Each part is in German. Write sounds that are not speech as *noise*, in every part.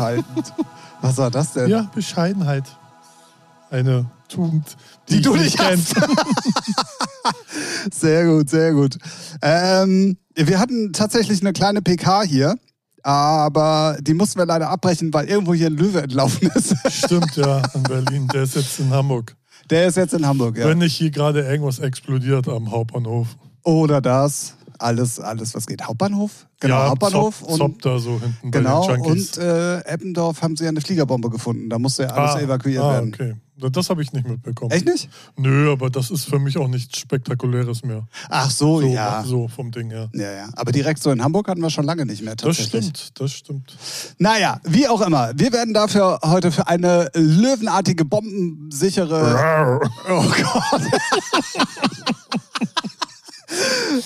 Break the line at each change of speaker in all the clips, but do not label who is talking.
zurückhaltend. *laughs* Was war das denn?
Ja, Bescheidenheit. Eine Tugend, die,
Die du nicht
kennst. *laughs*
Sehr gut, sehr gut. Ähm, wir hatten tatsächlich eine kleine PK hier, aber die mussten wir leider abbrechen, weil irgendwo hier ein Löwe entlaufen ist. *laughs*
Stimmt, ja, in Berlin. Der ist jetzt in Hamburg.
Der ist jetzt in Hamburg, ja.
Wenn nicht hier gerade irgendwas explodiert am Hauptbahnhof.
Oder das. Alles, alles, was geht. Hauptbahnhof? Genau,
ja,
Hauptbahnhof.
Zopp, Zopp da so hinten
genau, und äh, Eppendorf haben sie ja eine Fliegerbombe gefunden. Da musste ja alles evakuiert
ah,
werden.
okay. Das habe ich nicht mitbekommen.
Echt nicht?
Nö, aber das ist für mich auch nichts Spektakuläres mehr.
Ach so,
So,
ja.
so vom Ding her.
Ja, ja. Aber direkt so in Hamburg hatten wir schon lange nicht mehr.
Das
Tatsächlich.
stimmt, das stimmt.
Naja, wie auch immer. Wir werden dafür heute für eine löwenartige, bombensichere. Oh Gott. *laughs*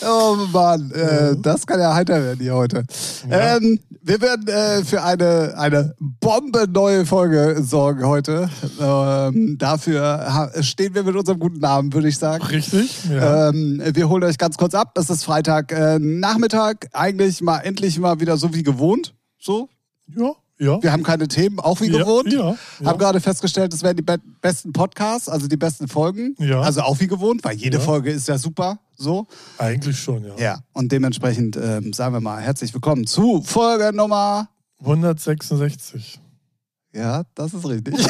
Oh Mann, äh, das kann ja heiter werden hier heute.
Ja.
Ähm, wir werden äh, für eine, eine bombenneue Folge sorgen heute. Ähm, dafür stehen wir mit unserem guten Namen, würde ich sagen.
Richtig? Ja.
Ähm, wir holen euch ganz kurz ab. Es ist Freitag äh, Nachmittag. Eigentlich mal endlich mal wieder so wie gewohnt. So.
ja, ja.
Wir haben keine Themen, auch wie
Ja,
gewohnt.
ja.
Haben gerade festgestellt, es werden die be besten Podcasts, also die besten Folgen. Also auch wie gewohnt, weil jede. Folge ist ja super. So.
Eigentlich schon, ja.
Ja. Und dementsprechend ähm, sagen wir mal herzlich willkommen zu Folge Nummer.
166.
Ja, das ist richtig. *laughs*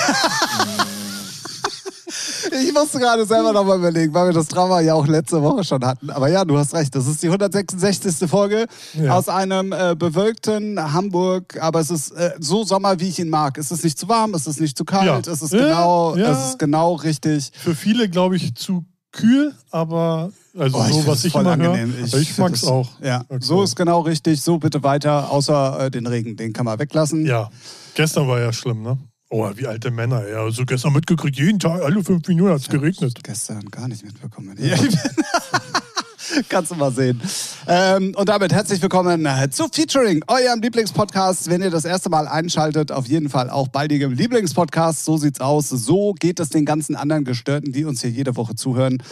Ich musste gerade selber nochmal überlegen, weil wir das Drama ja auch letzte Woche schon hatten. Aber ja, du hast recht. Das ist die 166. Folge
Ja.
aus einem äh, bewölkten Hamburg. Aber es ist äh, so Sommer, wie ich ihn mag. Es ist nicht zu warm, es ist nicht zu kalt,
Ja.
es, ist
Ja,
genau,
ja.
es ist genau richtig.
Für viele, glaube ich, zu kühl, aber also
Oh,
so, was ich
voll
immer höre.
angenehm.
Ich, ich
find
mag es
es-
auch.
Ja,
Okay.
so ist genau richtig. So bitte weiter, außer äh, den Regen. Den kann man weglassen.
Ja, gestern war ja schlimm, ne? Oh, wie alte Männer. Ja, so gestern mitgekriegt, jeden Tag, alle fünf Minuten hat es geregnet.
Gestern gar nicht mitbekommen. *laughs* Ja. *laughs* Kannst du mal sehen. Ähm, und damit herzlich willkommen äh, zu Featuring, eurem Lieblingspodcast. Wenn ihr das erste Mal einschaltet, auf jeden Fall auch baldigem Lieblingspodcast. So sieht's aus. So geht es den ganzen anderen Gestörten, die uns hier jede Woche zuhören.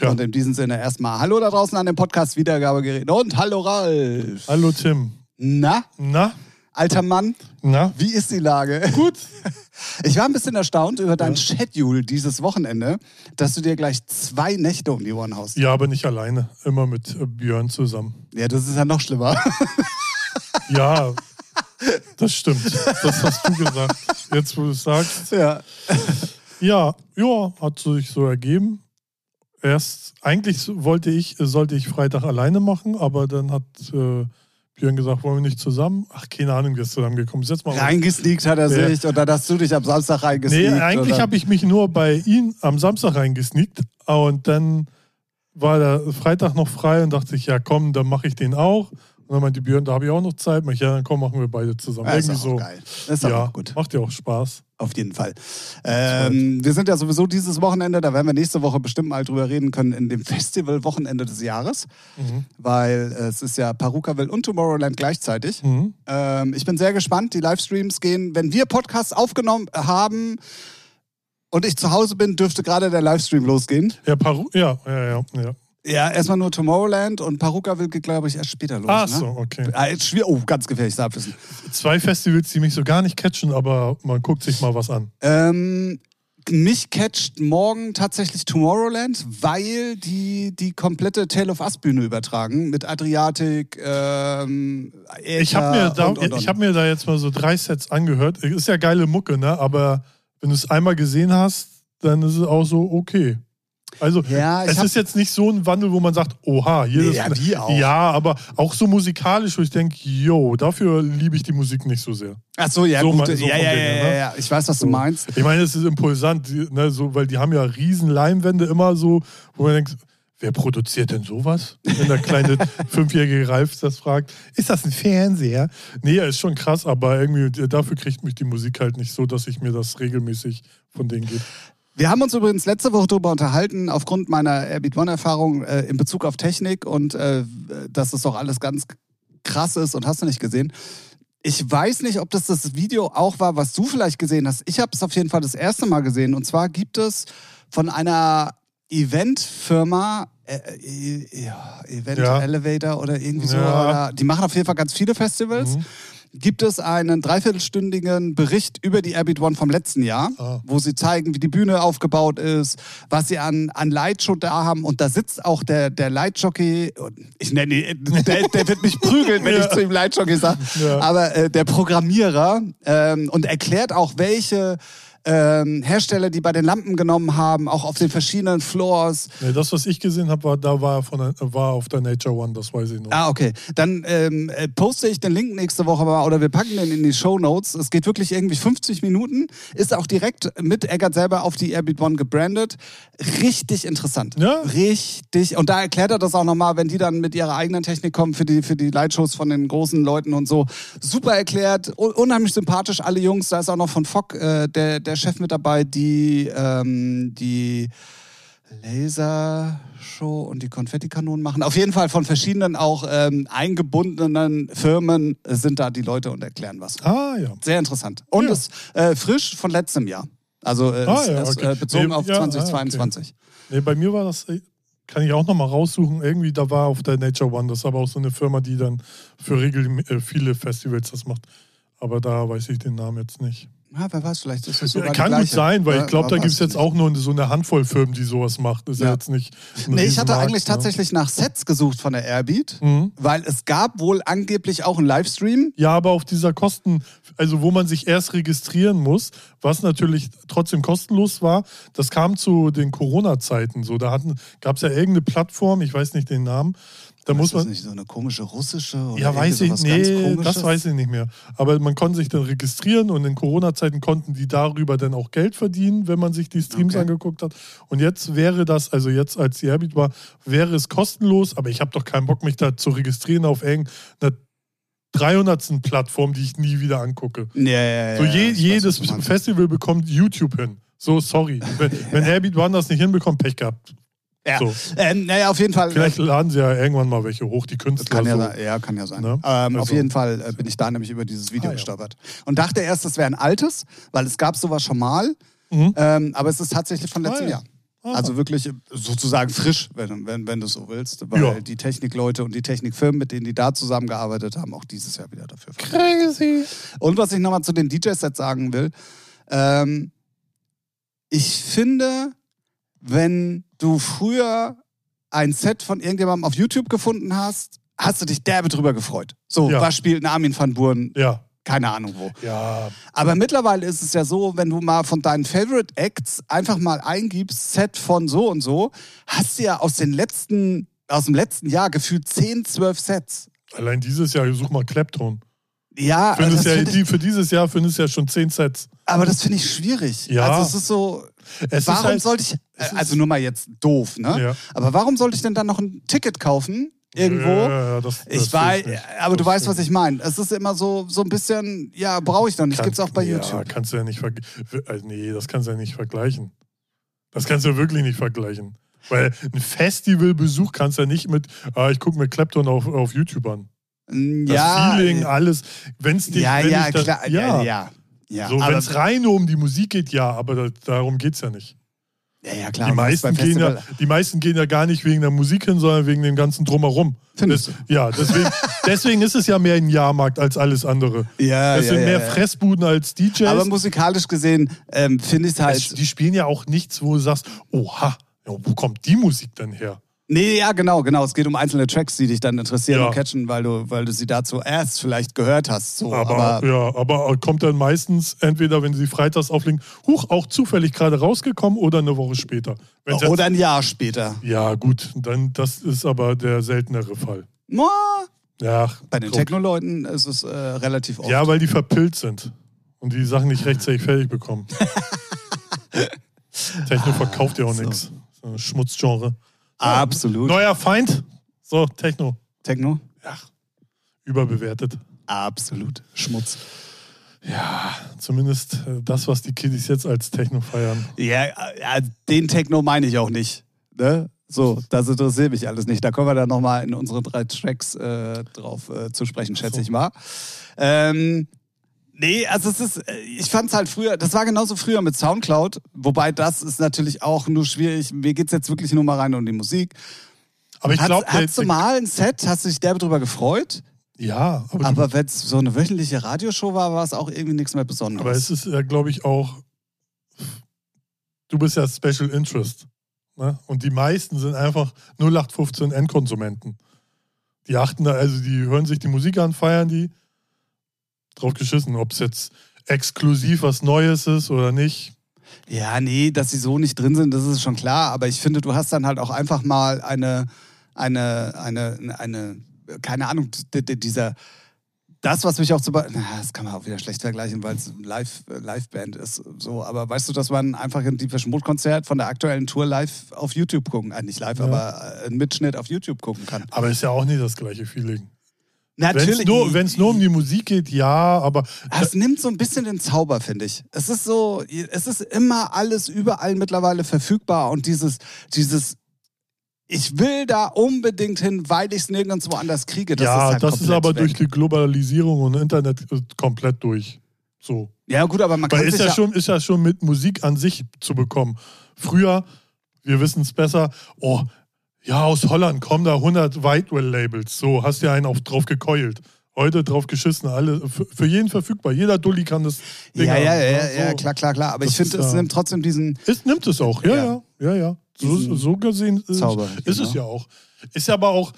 Ja.
Und in diesem Sinne erstmal Hallo da draußen an dem Podcast Wiedergabegerät und Hallo Ralf.
Hallo Tim.
Na,
Na?
Alter Mann,
Na?
wie ist die Lage?
Gut. *laughs*
Ich war ein bisschen erstaunt über dein Schedule dieses Wochenende, dass du dir gleich zwei Nächte um die Ohren haust.
Ja, aber nicht alleine. Immer mit äh, Björn zusammen.
Ja, das ist ja noch schlimmer. *laughs*
Ja, das stimmt. Das hast du gesagt. Jetzt, wo du es sagst.
ja.
Ja, ja, hat sich so ergeben. Erst, eigentlich wollte ich, sollte ich Freitag alleine machen, aber dann hat äh, Björn gesagt, wollen wir nicht zusammen? Ach, keine Ahnung, wie es zusammengekommen ist. Jetzt mal
Reingesneakt hat er
Ja.
sich und dann hast du dich am Samstag
Nee,
reingesneakt.
eigentlich habe ich mich nur bei ihm am Samstag reingesneakt und dann war der Freitag noch frei und dachte ich, ja komm, dann mache ich den auch. Und dann meinte Björn, da habe ich auch noch Zeit. Ich, ja, dann komm, machen wir beide zusammen.
ja, ist
Irgendwie
auch
so.
geil. Ist auch
ja,
gut.
macht ja auch Spaß.
Auf jeden Fall. Ähm, wir sind ja sowieso dieses Wochenende, da werden wir nächste Woche bestimmt mal drüber reden können, in dem *laughs* Festival-Wochenende des Jahres.
Mhm.
Weil es ist ja Parukaville und Tomorrowland gleichzeitig.
Mhm.
Ähm, ich bin sehr gespannt. Die Livestreams gehen, wenn wir Podcasts aufgenommen haben und ich zu Hause bin, dürfte gerade der Livestream losgehen.
Ja, Paru ja, ja, ja, ja.
Ja, erstmal nur Tomorrowland und Parukaville geht, glaube ich, erst später los.
Ach
ne?
so, okay.
Ah, jetzt schwer, oh, ganz gefährliches Abwissen.
Zwei Festivals, die mich so gar nicht catchen, aber man guckt sich mal was an.
Ähm, mich catcht morgen tatsächlich Tomorrowland, weil die die komplette Tale of Us Bühne übertragen mit Adriatic. Ähm,
Ich habe mir, da,
und, und, und.
ich hab mir da jetzt mal so drei Sets angehört. Ist ja geile Mucke, ne? Aber wenn du es einmal gesehen hast, dann ist es auch so okay. Also,
Ja,
es ist jetzt nicht so ein Wandel, wo man sagt, oha, hier
Nee,
ist.
ja, wie auch.
Ja, aber auch so musikalisch, wo ich denke, yo, dafür liebe ich die Musik nicht so sehr.
Ach so, ja,
so
gut.
mal- so
ja, ja,
Ding
ja,
her,
ja,
ne?
ja. Ich weiß, was du meinst.
Ich meine, es ist impulsant, die- ne, so, weil die haben ja riesen Leinwände immer so, wo man denkt, wer produziert denn sowas? Wenn der kleine *laughs* fünfjährige Ralf das fragt, ist das ein Fernseher? Nee, ist schon krass, aber irgendwie dafür kriegt mich die Musik halt nicht so, dass ich mir das regelmäßig von denen gebe.
Wir haben uns übrigens letzte Woche darüber unterhalten, aufgrund meiner Airbeat One-Erfahrung äh, in Bezug auf Technik und äh, dass das doch alles ganz krass ist und hast du nicht gesehen. Ich weiß nicht, ob das das Video auch war, was du vielleicht gesehen hast. Ich habe es auf jeden Fall das erste Mal gesehen. Und zwar gibt es von einer Eventfirma äh, äh, ja, Event
Ja.
Elevator oder irgendwie so.
Ja.
Oder, die machen auf jeden Fall ganz viele Festivals.
Mhm.
Gibt es einen dreiviertelstündigen Bericht über die Airbeat One vom letzten Jahr,
Ah.
wo sie zeigen, wie die Bühne aufgebaut ist, was sie an, an Lightshow da haben. Und da sitzt auch der, der Lightjockey, ich nenne ihn, der, der wird mich prügeln, wenn *laughs*
Ja.
ich zu ihm Lightjockey sage,
Ja.
aber äh, der Programmierer ähm, und erklärt auch, welche ähm, Hersteller, die bei den Lampen genommen haben, auch auf den verschiedenen Floors.
Nee, das, was ich gesehen habe, war, da war, von der, war auf der Nature One, das weiß ich noch.
Ah, okay. Dann ähm, äh, poste ich den Link nächste Woche mal oder wir packen den in die Show Notes. Es geht wirklich irgendwie 50 Minuten. Ist auch direkt mit Eggert selber auf die Airbeat One gebrandet. Richtig interessant.
Ja.
Richtig. Und da erklärt er das auch nochmal, wenn die dann mit ihrer eigenen Technik kommen für die, für die Lightshows von den großen Leuten und so. Super erklärt. Un unheimlich sympathisch, alle Jungs. Da ist auch noch von Fock äh, der, der Chef mit dabei, die, ähm, die Lasershow und die Konfettikanonen machen. Auf jeden Fall von verschiedenen auch ähm, eingebundenen Firmen sind da die Leute und erklären was.
Ah, ja.
Sehr interessant. Und
Ja.
ist äh, frisch von letztem Jahr. Also äh,
Ah, ja,
ist,
okay.
äh, bezogen
Nee,
auf
ja, ah,
2022.
Nee, bei mir war das, äh, kann ich auch nochmal raussuchen, irgendwie da war auf der Nature One, das ist aber auch so eine Firma, die dann für regel äh, viele Festivals das macht. Aber da weiß ich den Namen jetzt nicht.
Ja, wer weiß, vielleicht ist das sogar
Ja, Kann gut sein, weil
Ja,
ich glaube, da gibt es jetzt auch nur so eine Handvoll Firmen, die sowas macht. Ist ja,
Ja.
jetzt nicht.
Nee, ich hatte eigentlich
ne?
tatsächlich nach Sets gesucht von der Airbeat,
Mhm.
weil es gab wohl angeblich auch einen Livestream.
Ja, aber auf dieser Kosten, also wo man sich erst registrieren muss, was natürlich trotzdem kostenlos war, das kam zu den Corona-Zeiten so. Da gab es ja irgendeine Plattform, ich weiß nicht den Namen. Da muss
ist das
man.
nicht so eine komische russische oder
Ja, weiß ich, nee, das weiß ich nicht mehr. Aber man konnte sich dann registrieren und in Corona-Zeiten konnten die darüber dann auch Geld verdienen, wenn man sich die Streams
Okay.
angeguckt hat. Und jetzt wäre das, also jetzt als die Airbeat war, wäre es kostenlos, aber ich habe doch keinen Bock, mich da zu registrieren auf irgendeiner 300. Plattform, die ich nie wieder angucke.
Ja, ja, ja.
So je,
weiß,
jedes. Festival bekommt YouTube hin. So, sorry. Wenn, wenn *laughs* Airbeat One das nicht hinbekommt, Pech gehabt.
Ja.
So.
Ähm, naja, auf jeden Fall.
Vielleicht laden sie ja irgendwann mal welche hoch, die Künstler.
Kann ja,
so.
sein. ja, kann ja sein.
Ne?
Ähm, Auf
Also-
jeden Fall äh, bin ich da nämlich über dieses Video
Ah, ja.
gestolpert. Und dachte erst, das wäre ein altes, weil es gab sowas schon mal.
Mhm.
Ähm, aber es ist tatsächlich von letztem
Ah, ja.
Jahr.
Ah.
Also wirklich äh, sozusagen frisch, wenn, wenn, wenn du es so willst. Weil
Ja.
die Technikleute und die Technikfirmen, mit denen die da zusammengearbeitet haben, auch dieses Jahr wieder dafür.
Crazy.
Und was ich nochmal zu den DJ-Sets sagen will, ähm, ich finde, wenn du früher ein Set von irgendjemandem auf YouTube gefunden hast, hast du dich derbe drüber gefreut. So,
Ja.
was spielt ein Armin van Buuren?
Ja,
Keine Ahnung wo.
ja.
Aber mittlerweile ist es ja so, wenn du mal von deinen Favorite Acts einfach mal eingibst, Set von so und so, hast du ja aus den letzten, aus dem letzten Jahr gefühlt 10, 12 Sets.
Allein dieses Jahr, such mal Clapton.
Ja,
Findest
das
ja,
find ich,
für dieses Jahr findest du ja schon zehn Sets.
aber das finde ich schwierig.
Ja.
Also es ist so,
Es
warum
halt,
sollte ich,
es
also nur mal jetzt doof, ne?
Ja.
Aber warum sollte ich denn dann noch ein Ticket kaufen? Irgendwo?
Ja, das, das
Ich
sehe
weiß, aber du
Das
weißt, was ich meine. Es ist immer so, so ein bisschen, ja, brauche ich noch nicht.
Kann-
Gibt's auch bei
ja,
YouTube.
kannst du ja nicht vergleichen. Nee, das kannst du ja nicht vergleichen. Das kannst du ja wirklich nicht vergleichen. Weil ein Festivalbesuch kannst du ja nicht mit, ah, ich gucke mir Clapton auf, auf YouTube an. Das
ja,
Feeling, alles. Wenn es dich.
ja,
wenn
ja,
das,
klar,
Ja.
ja, ja. Ja.
So, wenn es rein nur um die Musik geht, ja, aber da, darum geht es ja nicht.
ja, ja, klar.
die, meisten gehen ja, die meisten gehen ja gar nicht wegen der Musik hin, sondern wegen dem ganzen Drumherum. Das, ja, deswegen, *laughs* deswegen ist es ja mehr ein Jahrmarkt als alles andere.
Ja,
Es
ja,
sind
ja,
mehr
ja.
Fressbuden als DJs.
Aber musikalisch gesehen ähm, finde ich es halt.
die spielen ja auch nichts, wo du sagst, oha, wo kommt die Musik denn her?
Nee, ja, genau, genau. Es geht um einzelne Tracks, die dich dann interessieren
Ja.
und catchen, weil du, weil du sie dazu erst vielleicht gehört hast. So.
Aber,
Aber,
ja, aber kommt dann meistens entweder, wenn sie freitags auflegen, huch, auch zufällig gerade rausgekommen oder eine Woche später. Wenn's jetzt-
oder ein Jahr später.
ja, gut, dann das ist aber der seltenere Fall.
Mua,
Ja,
Bei den. Techno-Leuten ist es äh, relativ oft.
Ja, weil die verpilzt sind und die Sachen nicht rechtzeitig *laughs* fertig bekommen. Techno verkauft ja auch
so.
nichts. Schmutzgenre.
Absolut.
Neuer Feind. So, Techno.
Techno?
Überbewertet.
Absolut. Schmutz.
Ja, zumindest äh, das, was die Kiddies jetzt als Techno feiern.
Ja, ja, den Techno meine ich auch nicht. Ne? So, das interessiert mich alles nicht. Da kommen wir dann nochmal in unseren drei Tracks äh, drauf äh, zu sprechen, schätze
So.
ich mal. Ähm, nee, also es ist, äh, ich fand es halt früher, das war genauso früher mit Soundcloud, wobei das ist natürlich auch nur schwierig. Mir geht es jetzt wirklich nur mal rein um die Musik.
Aber ich glaube,
Hattest du mal ein Set, hast du dich derbe drüber gefreut?
ja, aber,
Aber wenn es so eine wöchentliche Radioshow war, war es auch irgendwie nichts mehr Besonderes.
aber es ist, ja, glaube ich, auch. Du bist ja Special Interest. Ne? Und die meisten sind einfach 0815 Endkonsumenten. Die achten da, also die hören sich die Musik an, feiern die. Drauf geschissen, ob es jetzt exklusiv was Neues ist oder nicht.
Ja, nee, dass sie so nicht drin sind, das ist schon klar. Aber ich finde, du hast dann halt auch einfach mal eine, eine, eine, eine, keine Ahnung, dieser, das, was mich auch zu, na, das kann man auch wieder schlecht vergleichen, weil es Live, äh, Liveband ist, so. Aber weißt du, dass man einfach ein Deepish Mode Konzert von der aktuellen Tour live auf YouTube gucken, äh, nicht live,
Ja.
aber äh, einen Mitschnitt auf YouTube gucken kann?
Aber ist ja auch nicht das gleiche Feeling. Wenn es
Natürlich.
nur, wenn's nur um die Musik geht, ja, aber
Es nimmt so ein bisschen den Zauber, finde ich. Es ist so, es ist immer alles überall mittlerweile verfügbar und dieses, dieses, ich will da unbedingt hin, weil ich es nirgendwo anders kriege. Das
ja,
ist halt
das ist aber
weg.
durch die Globalisierung und Internet äh, komplett durch. So.
Ja, gut, aber man kann
Weil ist
sich
ja, schon, ist ja schon mit Musik an sich zu bekommen. Früher, wir wissen es besser, oh, ja, aus Holland kommen da 100 Whitewell-Labels. So, hast ja einen auf, drauf gekeult. Heute drauf geschissen, alle, für, jeden verfügbar. Jeder Dulli kann das Ding
Ja, ja, ja,
ne?
ja,
So.
klar, klar, klar. Aber ich
Das
finde,
ist
es
ja-
nimmt trotzdem diesen
Es nimmt es auch, ja,
Ja.
ja, ja, ja. So, so gesehen ist,
Zauber,
ist es
genau.
ja auch. Ist aber auch,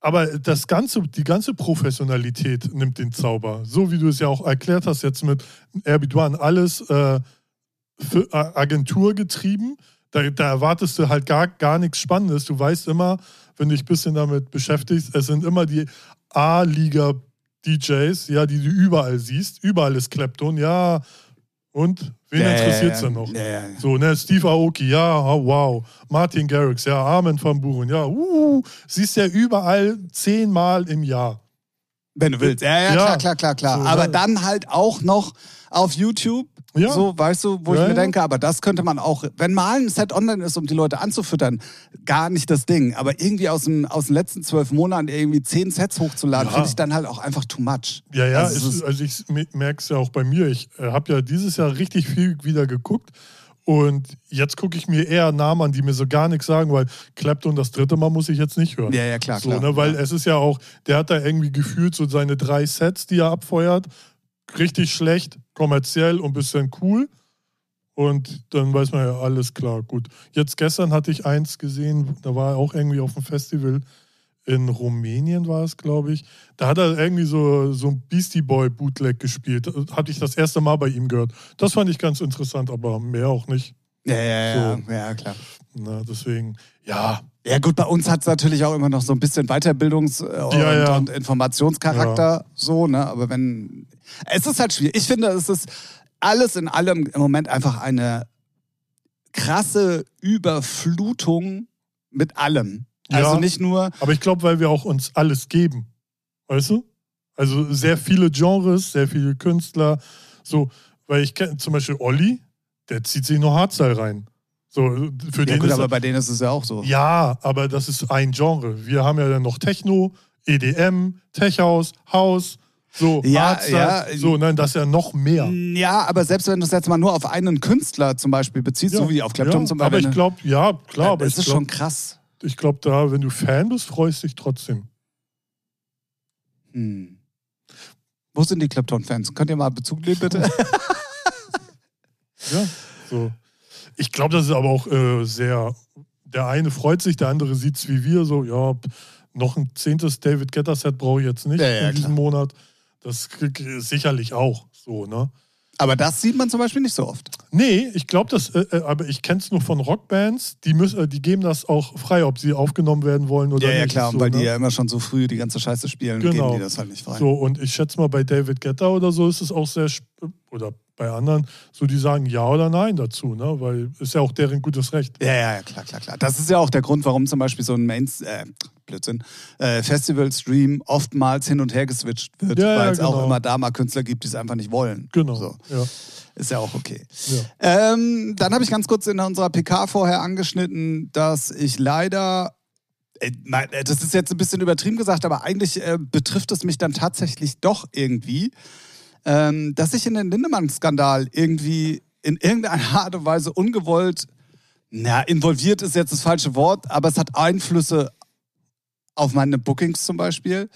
aber das ganze, die ganze Professionalität nimmt den Zauber. So wie du es ja auch erklärt hast jetzt mit Airbnb, alles äh, Agentur getrieben. Da, da erwartest du halt gar, gar nichts Spannendes. Du weißt immer, wenn du dich ein bisschen damit beschäftigst, es sind immer die A-Liga-DJs, ja, die du überall siehst. Überall ist Clapton, ja. Und wen
ja,
interessiert es denn noch?
Ja.
So, ne, Steve Aoki, ja, oh, wow. Martin Garrix, ja, Armin van Buren, ja, uh, siehst ja überall zehnmal im Jahr.
Wenn du willst. Ja, ja,
Ja.
klar, klar, klar, klar.
So,
aber
ne?
dann halt auch noch auf YouTube.
Ja.
So, weißt du, wo
Ja,
ich mir
ja.
denke, aber das könnte man auch, wenn mal ein Set online ist, um die Leute anzufüttern, gar nicht das Ding. Aber irgendwie aus, dem, aus den letzten zwölf Monaten irgendwie zehn Sets hochzuladen,
Ja.
finde ich dann halt auch einfach too much.
Ja, ja,
Also
ist- also ich merke es ja auch bei mir. Ich äh, habe ja dieses Jahr richtig viel wieder geguckt. Und jetzt gucke ich mir eher Namen an, die mir so gar nichts sagen, weil Clapton das dritte Mal muss ich jetzt nicht hören.
Ja, ja, klar,
so,
klar.
Ne, weil
ja.
es ist ja auch, der hat da irgendwie gefühlt so seine drei Sets, die er abfeuert. Richtig schlecht, kommerziell und bisschen cool. Und dann weiß man ja, alles klar, gut. Jetzt gestern hatte ich eins gesehen, da war er auch irgendwie auf dem Festival in Rumänien war es, glaube ich. Da hat er irgendwie so, so ein Beastie Boy Bootleg gespielt. Hatte ich das erste Mal bei ihm gehört. Das fand ich ganz interessant, aber mehr auch nicht.
ja, ja, ja,
so.
ja, klar.
Na, deswegen, ja,
Ja gut, bei uns hat es natürlich auch immer noch so ein bisschen Weiterbildungs- äh, und,
Ja, ja.
und Informationscharakter so, ne? Aber wenn. Es ist halt schwierig. Ich finde, es ist alles in allem im Moment einfach eine krasse Überflutung mit allem. Also
Ja.
nicht nur.
aber ich glaube, weil wir auch uns alles geben. Weißt du? Also sehr viele Genres, sehr viele Künstler. So, weil ich kenne zum Beispiel Olli, der zieht sich nur Hardstyle rein. So, für
Ja
den
gut,
ist
aber bei denen ist es ja auch so.
Ja, aber das ist ein Genre. Wir haben ja dann noch Techno, EDM, Tech House, House, so,
Ja,
Hardstyle,
ja.
so, nein, das ist ja noch mehr.
Ja, aber selbst wenn du es jetzt mal nur auf einen Künstler zum Beispiel beziehst,
Ja,
so wie auf Clapton
ja,
zum
Aber
Beispiel.
ich glaube, ja, klar, aber
das ist schon
glaube,
krass.
Ich glaub, da, wenn du Fan bist, freust du dich trotzdem.
Hm. Wo sind die Clapton-Fans? Könnt ihr mal Bezug nehmen, bitte? *laughs*
Ja, so. Ich glaube, das ist aber auch äh, sehr. Der eine freut sich, der andere sieht es wie wir, so, ja, noch ein zehntes David Getter-Set brauche ich jetzt nicht
Ja, ja,
in diesem
klar.
Monat. Das krieg ich sicherlich auch so, ne?
Aber das sieht man zum Beispiel nicht so oft.
Nee, ich glaube, das, äh, äh, aber ich kenne es nur von Rockbands, die, müssen, äh, die geben das auch frei, ob sie aufgenommen werden wollen oder nicht. so,
weil
ne?
die ja immer schon so früh die ganze Scheiße spielen,
Genau.
geben die das halt nicht frei.
So, und ich schätze mal, bei David Guetta oder so ist es auch sehr, oder bei anderen, so die sagen ja oder nein dazu, ne? Weil ist ja auch deren gutes Recht.
Ja, ja, ja, klar, klar, klar. Das ist ja auch der Grund, warum zum Beispiel so ein Mains, äh, Blödsinn, äh, Festival-Stream oftmals hin und her geswitcht wird,
Ja,
weil es auch
genau.
immer da mal Künstler gibt, die es einfach nicht wollen.
Genau.
So.
Ja,
Ist ja auch okay.
ja.
Ähm, dann habe ich ganz kurz in unserer PK vorher angeschnitten, dass ich leider, äh, äh, das ist jetzt ein bisschen übertrieben gesagt, aber eigentlich äh, betrifft es mich dann tatsächlich doch irgendwie, ähm, dass ich in den Lindemann-Skandal irgendwie in irgendeiner *laughs* Art und Weise ungewollt, na, involviert ist jetzt das falsche Wort, aber es hat Einflüsse auf meine Bookings zum Beispiel.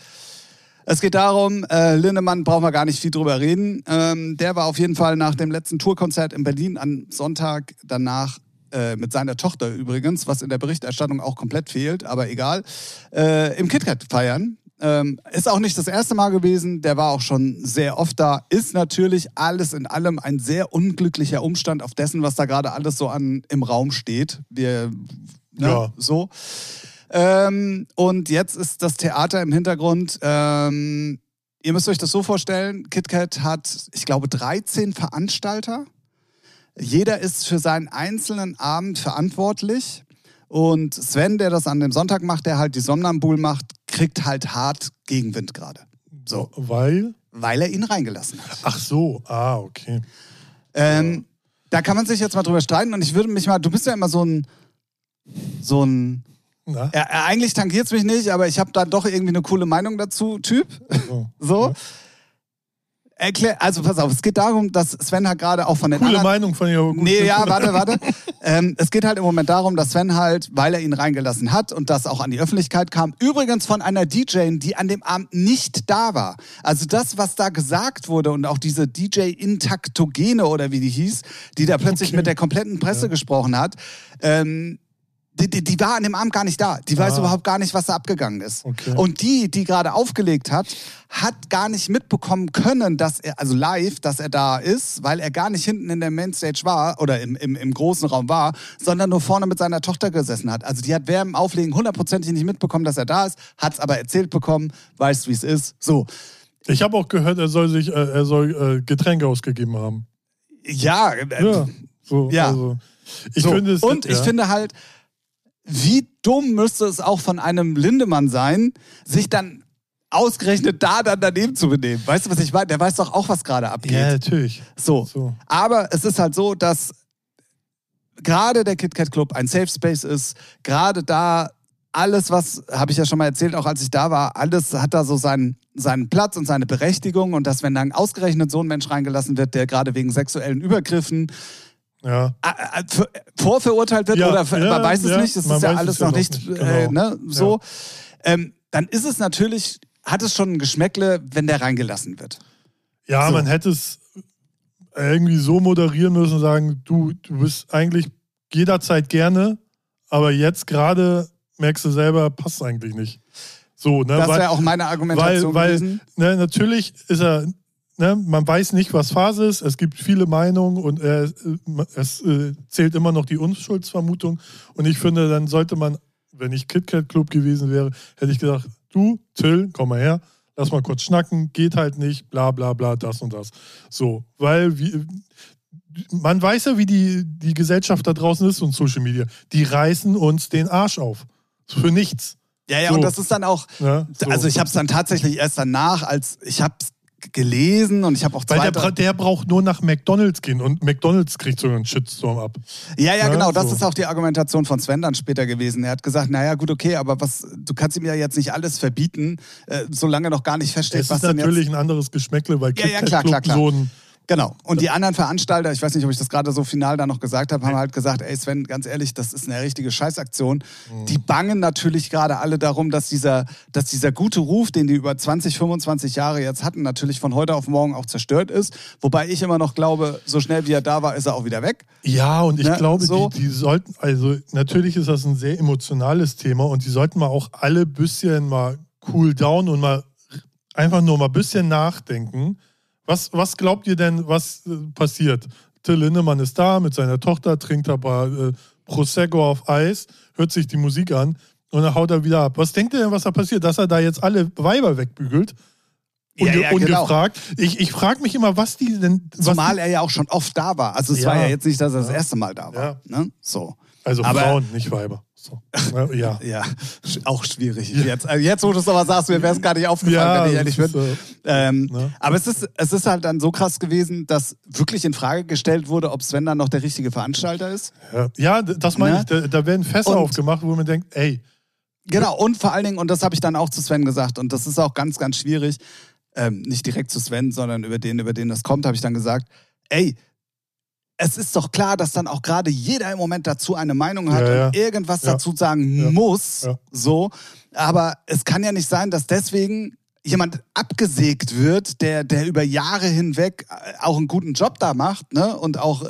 Es geht darum, äh, Lindemann brauchen wir gar nicht viel drüber reden. Ähm, der war auf jeden Fall nach dem letzten Tourkonzert in Berlin am Sonntag danach äh, mit seiner Tochter übrigens, was in der Berichterstattung auch komplett fehlt, aber egal, äh, im KitKat feiern. Ähm, ist auch nicht das erste Mal gewesen, der war auch schon sehr oft da. Ist natürlich alles in allem ein sehr unglücklicher Umstand auf dessen, was da gerade alles so an, im Raum steht. Wir, ne,
Ja.
so. Ähm, und jetzt ist das Theater im Hintergrund. Ähm, ihr müsst euch das so vorstellen: KitKat hat, ich glaube, 13 Veranstalter. Jeder ist für seinen einzelnen Abend verantwortlich. Und Sven, der das an dem Sonntag macht, der halt die Somnambul macht, kriegt halt hart Gegenwind gerade. So,
Weil?
weil er ihn reingelassen hat.
Ach so, ah, okay.
Ähm, da kann man sich jetzt mal drüber streiten und ich würde mich mal, du bist ja immer so ein, so ein? Ja, eigentlich tangiert es mich nicht, aber ich habe da doch irgendwie eine coole Meinung dazu, Typ.
So. *laughs*
So.
Ja.
Erklär, also pass auf, es geht darum, dass Sven hat gerade auch von den
Coole
anderen...
Meinung von ihr.
Nee, ja, warte, warte. *laughs* ähm, es geht halt im Moment darum, dass Sven halt, weil er ihn reingelassen hat und das auch an die Öffentlichkeit kam, übrigens von einer DJ, die an dem Abend nicht da war. Also das, was da gesagt wurde und auch diese DJ Intaktogene oder wie die hieß, die da plötzlich
Okay.
mit der kompletten Presse gesprochen hat, ähm, die, die, die war an dem Abend gar nicht da. Die weiß
Ah.
überhaupt gar nicht, was da abgegangen ist.
Okay.
Und die, die gerade aufgelegt hat, hat gar nicht mitbekommen können, dass er, also live, dass er da ist, weil er gar nicht hinten in der Mainstage war oder im, im, im großen Raum war, sondern nur vorne mit seiner Tochter gesessen hat. Also die hat während dem Auflegen hundertprozentig nicht mitbekommen, dass er da ist, hat es aber erzählt bekommen, weiß, wie es ist. So.
Ich habe auch gehört, er soll sich, äh, er soll äh, Getränke ausgegeben haben.
Ja, äh,
Ja. So,
Ja.
Also, ich
so.
finde es.
Und ich
ja.
finde halt, wie dumm müsste es auch von einem Lindemann sein, sich dann ausgerechnet da dann daneben zu benehmen. Weißt du, was ich meine? Der weiß doch auch, was gerade abgeht.
Ja, natürlich.
So.
So.
Aber es ist halt so, dass gerade der KitKat Club ein Safe Space ist. Gerade da alles, was, habe ich ja schon mal erzählt, auch als ich da war, alles hat da so seinen, seinen Platz und seine Berechtigung. Und dass, wenn dann ausgerechnet so ein Mensch reingelassen wird, der gerade wegen sexuellen Übergriffen
Ja.
äh, äh, für- vorverurteilt wird
Ja,
oder
ja,
man weiß es nicht, das ist ja alles noch nicht,
nicht,
äh,
genau.
ne, so, ähm, dann ist es natürlich, hat es schon ein Geschmäckle, wenn der reingelassen wird.
Ja,
So.
man hätte es irgendwie so moderieren müssen und sagen, du, du bist eigentlich jederzeit gerne, aber jetzt gerade merkst du selber, passt eigentlich nicht. So, ne?
Das wäre auch meine Argumentation
weil,
gewesen.
weil ne, natürlich ist er, ne, man weiß nicht, was Phase ist, es gibt viele Meinungen und äh, es äh, zählt immer noch die Unschuldsvermutung und ich finde, dann sollte man, wenn ich KitKat Club gewesen wäre, hätte ich gesagt, du, Till, komm mal her, lass mal kurz schnacken, geht halt nicht, bla bla bla, das und das. So, weil wie, man weiß ja, wie die, die Gesellschaft da draußen ist und Social Media. Die reißen uns den Arsch auf. Für nichts.
Ja, ja,
so.
und das ist dann auch,
Ne? So.
also ich habe es dann tatsächlich erst danach, als ich habe gelesen und ich habe auch
Weil
zwei,
der, bra- der braucht nur nach McDonalds gehen und McDonalds kriegt sogar einen Shitstorm ab.
Ja, ja, genau. Das
so.
ist auch die Argumentation von Sven dann später gewesen. Er hat gesagt, naja, gut, okay, aber was, du kannst ihm ja jetzt nicht alles verbieten, äh, solange noch gar nicht feststeht,
Es
was
ist
denn jetzt...
natürlich ein anderes Geschmäckle, weil
Ja, ja,
KitKat
klar, klar, klar.
so ein
Genau. Und die anderen Veranstalter, ich weiß nicht, ob ich das gerade so final da noch gesagt habe, haben halt gesagt, ey Sven, ganz ehrlich, das ist eine richtige Scheißaktion.
Mhm.
Die bangen natürlich gerade alle darum, dass dieser, dass dieser gute Ruf, den die über 20, 25 Jahre jetzt hatten, natürlich von heute auf morgen auch zerstört ist. Wobei ich immer noch glaube, so schnell wie er da war, ist er auch wieder weg.
Ja, und ich
Ne,
glaube,
so.
die, die sollten, also natürlich ist das ein sehr emotionales Thema und die sollten mal auch alle ein bisschen mal cool down und mal einfach nur mal ein bisschen nachdenken. Was, was glaubt ihr denn, was äh, passiert? Till Lindemann ist da mit seiner Tochter, trinkt aber äh, Prosecco auf Eis, hört sich die Musik an und dann haut er wieder ab. Was denkt ihr denn, was da passiert? Dass er da jetzt alle Weiber wegbügelt?
Ja, ja, genau.
ungefragt. Ich, ich frage mich immer, was die denn. Was
Zumal er ja auch schon oft da war. Also es
Ja.
war ja jetzt nicht, dass er das erste Mal da war. Ne? So.
also
aber-
Frauen, nicht Weiber. So. Ja, ja. *laughs*
Ja, auch schwierig. Jetzt, also jetzt, wo du es aber sagst, mir wäre es gar nicht aufgefallen, wenn ich ehrlich bin.
ist,
Ähm,
Ne?
Aber es ist, es ist halt dann so krass gewesen, dass wirklich in Frage gestellt wurde, ob Sven dann noch der richtige Veranstalter ist.
Ja, ja das meine
Ne?
ich. Da, da werden Fässer
Und-
aufgemacht, wo man denkt, ey,
Genau, und vor allen Dingen, und das habe ich dann auch zu Sven gesagt, und das ist auch ganz, ganz schwierig, ähm, nicht direkt zu Sven, sondern über den, über den das kommt, habe ich dann gesagt, ey, es ist doch klar, dass dann auch gerade jeder im Moment dazu eine Meinung hat
Ja, ja.
und irgendwas
Ja.
dazu sagen muss. So. Aber es kann ja nicht sein, dass deswegen jemand abgesägt wird, der, der über Jahre hinweg äh, auch einen guten Job da macht ne? und auch, äh,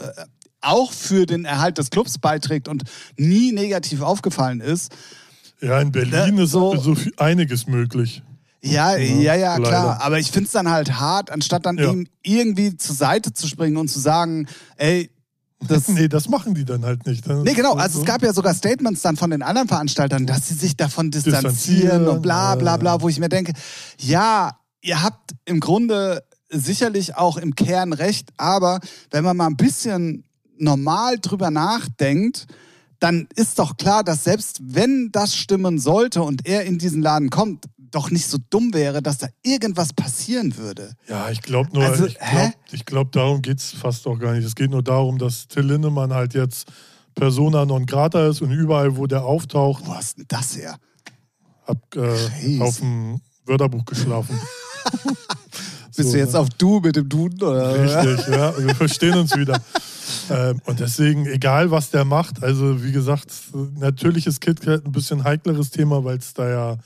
auch für den Erhalt des Clubs beiträgt und nie negativ aufgefallen ist.
Ja, in Berlin
Ne,
ist
so-
so viel, einiges möglich.
Ja, ja, ja,
leider.
klar. Aber ich finde es dann halt hart, anstatt dann
Ja.
ihm irgendwie zur Seite zu springen und zu sagen, ey, das. *laughs*
Nee, das machen die dann halt nicht.
Nee, genau. Also es gab ja sogar Statements dann von den anderen Veranstaltern, dass sie sich davon distanzieren,
Distanzieren,
und bla bla bla, wo ich mir denke, ja, ihr habt im Grunde sicherlich auch im Kern recht, aber wenn man mal ein bisschen normal drüber nachdenkt, dann ist doch klar, dass selbst wenn das stimmen sollte und er in diesen Laden kommt, doch nicht so dumm wäre, dass da irgendwas passieren würde.
Ja, ich glaube nur,
Also,
ich glaube, glaub, darum geht es fast auch gar nicht. Es geht nur darum, dass Till Lindemann halt jetzt Persona non grata ist und überall, wo der auftaucht,
Wo hast denn das her?
hab äh, auf dem Wörterbuch geschlafen. *laughs* *laughs*
Bist
So,
du jetzt
ne?
auf du mit dem Duden? Oder?
Richtig, ja. Wir verstehen uns wieder. *laughs* Ähm, und deswegen, egal was der macht, also wie gesagt, natürlich ist KitKat ein bisschen heikleres Thema, weil es da ja,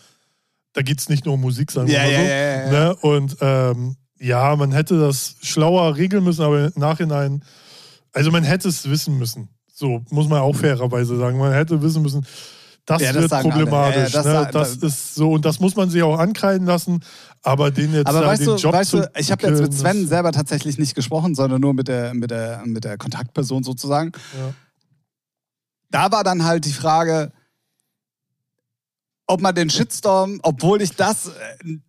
da geht es nicht nur um Musik, sagen wir
Ja,
mal so.
ja, ja.
Ne? Und ähm, ja, man hätte das schlauer regeln müssen, aber im Nachhinein, also man hätte es wissen müssen. So, muss man auch fairerweise sagen. Man hätte wissen müssen, das
Ja, das
wird
sagen
problematisch.
Ja, das
ne?
sa-
das ist so, und das muss man sich auch ankreiden lassen. Aber den jetzt
Aber weißt
den
du,
Job
weißt
zu
du, ich habe jetzt mit Sven selber tatsächlich nicht gesprochen, sondern nur mit der, mit der, mit der Kontaktperson sozusagen.
Ja.
Da war dann halt die Frage, ob man den Shitstorm, obwohl ich das, äh,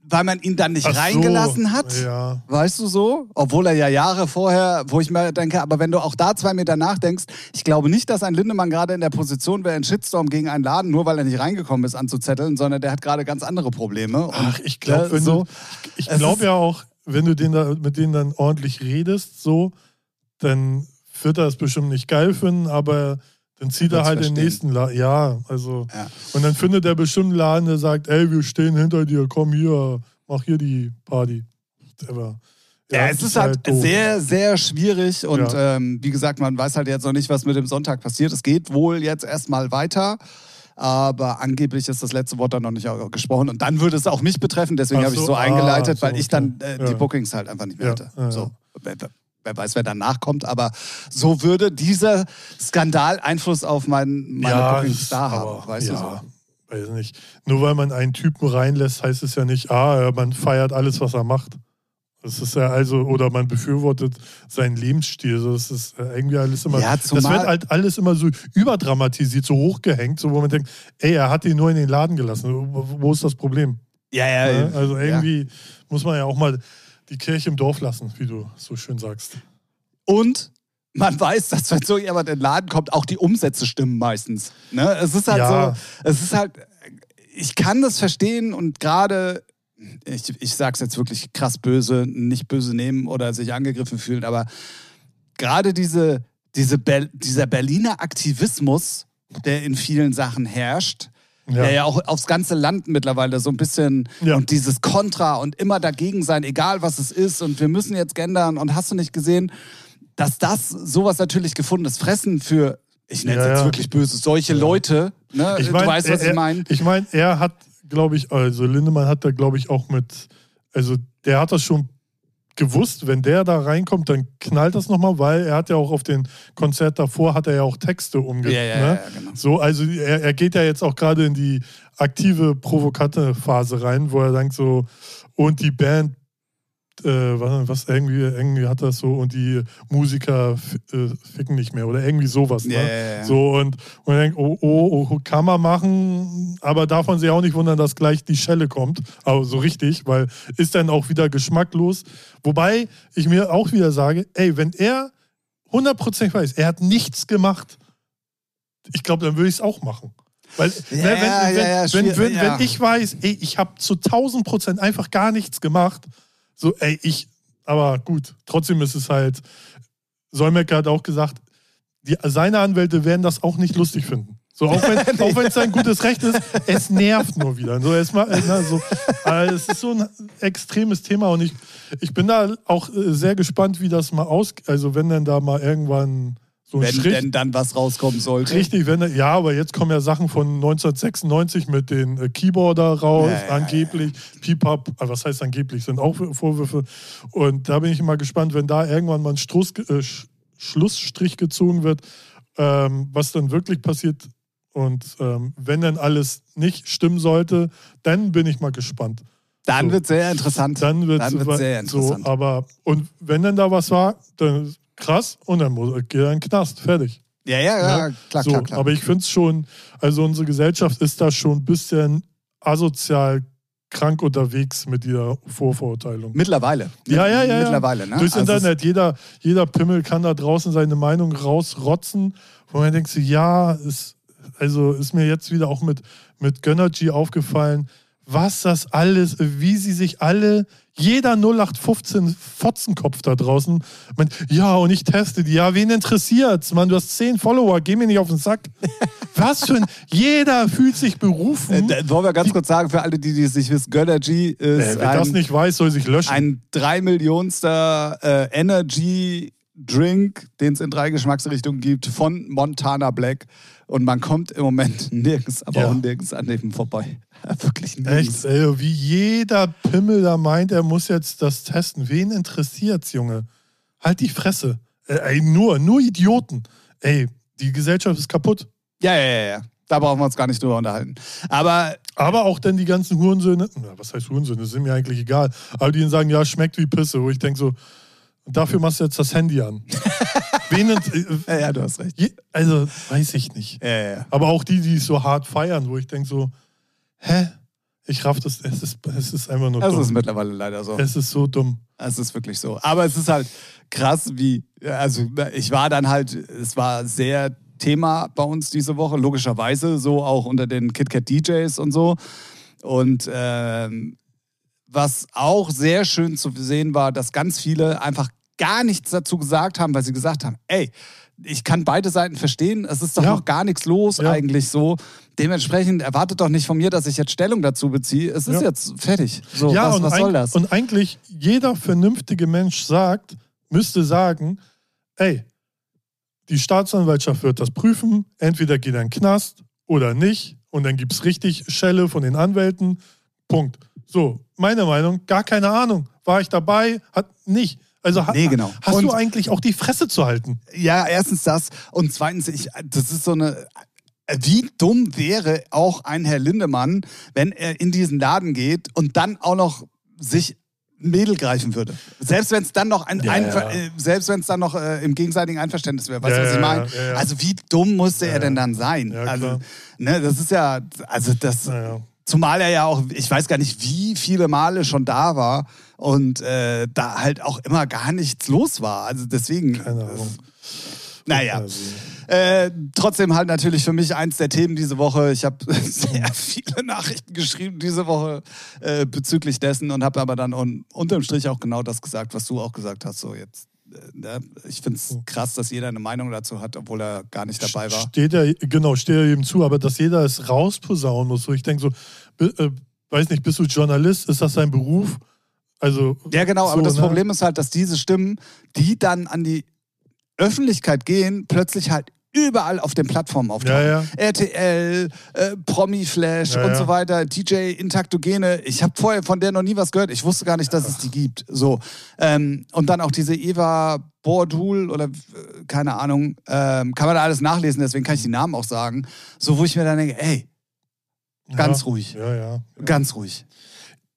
weil man ihn dann nicht
Ach so,
reingelassen hat,
Ja.
weißt du so? Obwohl er ja Jahre vorher, wo ich mir denke, aber wenn du auch da zwei Meter nachdenkst, ich glaube nicht, dass ein Lindemann gerade in der Position wäre, einen Shitstorm gegen einen Laden, nur weil er nicht reingekommen ist, anzuzetteln, sondern der hat gerade ganz andere Probleme. Und,
Ach, ich glaube,
äh, so,
ich
es
glaube ja auch, wenn du den da, mit denen dann ordentlich redest, so, dann wird er es bestimmt nicht geil finden, aber dann zieht er halt den
verstehen.
nächsten Laden. Ja, also.
Ja.
Und dann findet er bestimmt einen Laden, der sagt, ey, wir stehen hinter dir, komm hier, mach hier die Party. Whatever.
Ja, es ist halt
doof.
sehr, sehr schwierig und
Ja.
ähm, wie gesagt, man weiß halt jetzt noch nicht, was mit dem Sonntag passiert. Es geht wohl jetzt erstmal weiter, aber angeblich ist das letzte Wort dann noch nicht gesprochen und dann würde es auch mich betreffen, deswegen
Ach
habe ich
so,
so
ah,
eingeleitet,
so,
weil ich dann äh, die
Ja.
Bookings halt einfach nicht mehr
Ja,
hatte.
ja, ja.
So. Wer, weiß, wer danach kommt, aber so würde dieser Skandal Einfluss auf mein, meine
ja,
da
aber-
haben, weißt
ja,
du so.
Weiß nicht. Nur weil man einen Typen reinlässt, heißt es ja nicht, ah, man feiert alles, was er macht. Das ist ja also, oder man befürwortet seinen Lebensstil. Das ist äh, irgendwie alles immer.
Ja,
das wird halt alles immer so überdramatisiert, so hochgehängt, so wo man denkt, ey, er hat ihn nur in den Laden gelassen. Wo, ist das Problem?
Ja, ja,
Ne? Also
ja.
irgendwie muss man ja auch mal die Kirche im Dorf lassen, wie du so schön sagst.
Und man weiß, dass wenn so jemand in den Laden kommt, auch die Umsätze stimmen meistens. Ne? Es ist halt
Ja.
so, es ist halt, ich kann das verstehen und gerade, ich, ich sag's jetzt wirklich krass böse, nicht böse nehmen oder sich angegriffen fühlen, aber gerade diese, diese Ber dieser Berliner Aktivismus, der in vielen Sachen herrscht,
Ja.
der ja auch aufs ganze Land mittlerweile so ein bisschen
Ja.
und dieses Kontra und immer dagegen sein, egal was es ist und wir müssen jetzt gendern und hast du nicht gesehen, dass das sowas natürlich gefundenes Fressen für, ich nenne es
Ja,
jetzt wirklich böse, solche Leute, ne?
Ich
du
mein,
weißt, was
er,
ich meine.
Ich meine, er hat, glaube ich, also Lindemann hat da, glaube ich, auch mit, also der hat das schon gewusst, wenn der da reinkommt, dann knallt das nochmal, weil er hat ja auch auf den Konzert davor, hat er ja auch Texte umge...
Ja, ja,
ne?
ja, genau.
So, also er, er geht ja jetzt auch gerade in die aktive, provokante Phase rein, wo er denkt so, und die Band, äh, was, was irgendwie, irgendwie hat das so, und die Musiker äh, ficken nicht mehr oder irgendwie sowas.
Ja,
ne?
ja, ja.
So, und, und man denkt, oh, oh, oh, kann man machen, aber darf man sich auch nicht wundern, dass gleich die Schelle kommt. Aber so richtig, weil ist dann auch wieder geschmacklos. Wobei ich mir auch wieder sage, ey, wenn er 100% weiß, er hat nichts gemacht, ich glaube, dann würde ich es auch machen. Weil,
Ja,
ne, wenn,
ja,
wenn,
ja,
wenn, wenn,
ja.
wenn ich weiß, ey, ich habe zu 1000 Prozent einfach gar nichts gemacht, so, ey, ich, aber gut, trotzdem ist es halt, Solmecke hat auch gesagt, die, seine Anwälte werden das auch nicht lustig finden. So, auch wenn *laughs* es ein gutes Recht ist, es nervt nur wieder. So, es, mal, na, so, es ist so ein extremes Thema und ich, ich bin da auch äh, sehr gespannt, wie das mal aus, also wenn denn da mal irgendwann so
Wenn
Strich,
denn dann was rauskommen sollte.
Richtig, wenn, ja, aber jetzt kommen ja Sachen von 1996 mit den äh, Keyboarder raus,
Ja, ja,
angeblich. Pipap, äh, was heißt angeblich, sind auch Vorwürfe. Und da bin ich mal gespannt, wenn da irgendwann mal ein Struss, äh, Sch- Schlussstrich gezogen wird, ähm, was dann wirklich passiert. Und ähm, wenn dann alles nicht stimmen sollte, dann bin ich mal gespannt.
Dann
So.
wird sehr interessant.
Dann wird
wird's sehr
so,
interessant.
aber und wenn dann da was war, dann krass und dann muss, geht er in den Knast, fertig.
ja, ja, ja,
Ne?
klar,
so,
klar, klar.
Aber ich finde es schon, also unsere Gesellschaft ist da schon ein bisschen asozial krank unterwegs mit dieser Vorverurteilung.
Mittlerweile.
Ja, ja, ja, ja.
Mittlerweile, ne?
Durchs
Also
Internet, jeder, jeder Pimmel kann da draußen seine Meinung rausrotzen, wo man denkt, ja, ist, also ist mir jetzt wieder auch mit, mit Gönnergy aufgefallen, was das alles, wie sie sich alle, jeder 0815 Fotzenkopf da draußen, meint, ja, und ich teste die, ja, wen interessiert's? Mann, du hast zehn Follower, geh mir nicht auf den Sack. *laughs* was für ein, jeder fühlt sich berufen.
Äh, wollen wir ganz kurz sagen, für alle, die, die es nicht wissen, Gönnergy ist
Äh, wer das
ein,
nicht weiß, soll sich löschen.
ein drei Millionster äh, Energy Drink, den es in drei Geschmacksrichtungen gibt, von Montana Black. Und man kommt im Moment *laughs* nirgends, aber
Ja.
auch nirgends an dem vorbei. *laughs* Wirklich nirgends.
Echt, ey, wie jeder Pimmel da meint, er muss jetzt das testen. Wen interessiert's, Junge? Halt die Fresse. Ey, nur, nur Idioten. Ey, die Gesellschaft ist kaputt.
Ja, ja, ja, ja. Da brauchen wir uns gar nicht drüber unterhalten. Aber
Aber auch dann die ganzen Hurensöhne, na, was heißt Hurensöhne, das sind mir eigentlich egal. Aber die sagen, ja, schmeckt wie Pisse. Wo ich denke so, dafür machst du jetzt das Handy an. *laughs* Wen, int-
ja,
äh,
ja, du hast recht.
je, also, weiß ich nicht.
Ja, ja.
Aber auch die, die es so hart feiern, wo ich denke so, hä? Ich raff das, es ist, es ist einfach nur
Das
dumm.
ist mittlerweile leider so.
es ist so dumm.
Es ist wirklich so. Aber es ist halt krass, wie, also ich war dann halt, es war sehr Thema bei uns diese Woche, logischerweise, so auch unter den KitKat DJs und so. Und ähm, was auch sehr schön zu sehen war, dass ganz viele einfach gar nichts dazu gesagt haben, weil sie gesagt haben, ey, ich kann beide Seiten verstehen, es ist doch
Ja.
noch gar nichts los
Ja.
eigentlich so. Dementsprechend erwartet doch nicht von mir, dass ich jetzt Stellung dazu beziehe. Es ist
Ja.
jetzt fertig. So,
ja,
was,
und,
was soll das?
und eigentlich jeder vernünftige Mensch sagt, müsste sagen, ey, die Staatsanwaltschaft wird das prüfen, entweder geht er in den Knast oder nicht und dann gibt es richtig Schelle von den Anwälten. Punkt. So, meine Meinung, gar keine Ahnung. War ich dabei? Hat nicht. Also ha-
Nee, genau.
hast
Und-
du eigentlich auch die Fresse zu halten?
Ja, erstens das und zweitens, ich, das ist so eine. Wie dumm wäre auch ein Herr Lindemann, wenn er in diesen Laden geht und dann auch noch sich ein Mädel greifen würde. Selbst wenn es dann noch ein,
Ja,
Einver-
ja.
äh, selbst wenn es dann noch äh, im gegenseitigen Einverständnis wäre. Weißt du,
Ja,
was ich meine? Also wie dumm musste er denn dann sein? Also, ne, das ist ja, also das.
Naja.
Zumal er ja auch, ich weiß gar nicht, wie viele Male schon da war und äh, da halt auch immer gar nichts los war. Also deswegen.
Keine Ahnung.
Naja.
Also,
Äh, trotzdem halt natürlich für mich eins der Themen diese Woche. Ich habe *laughs* sehr viele Nachrichten geschrieben diese Woche äh, bezüglich dessen und habe aber dann un unterm Strich auch genau das gesagt, was du auch gesagt hast. So jetzt, äh? Ich finde es krass, dass jeder eine Meinung dazu hat, obwohl er gar nicht dabei war.
Steht ja, genau, steht ja eben zu, aber dass jeder es rausposaunen muss. So, ich denke so, äh, weiß nicht, bist du Journalist? Ist das dein Beruf? Also,
Ja, genau, aber
so,
das
ne?
Problem ist halt, dass diese Stimmen, die dann an die Öffentlichkeit gehen, plötzlich halt überall auf den Plattformen auftauchen.
Ja, ja.
RTL, äh, Promi-Flash
Ja,
und so weiter, DJ Intaktogene. Ich habe vorher von der noch nie was gehört. Ich wusste gar nicht, dass es die gibt. So. Ähm, und dann auch diese Eva Bordul oder äh, keine Ahnung, ähm, kann man da alles nachlesen, deswegen kann ich die Namen auch sagen. So, wo ich mir dann denke, ey, ganz ruhig.
Ja, ja.
ganz ruhig.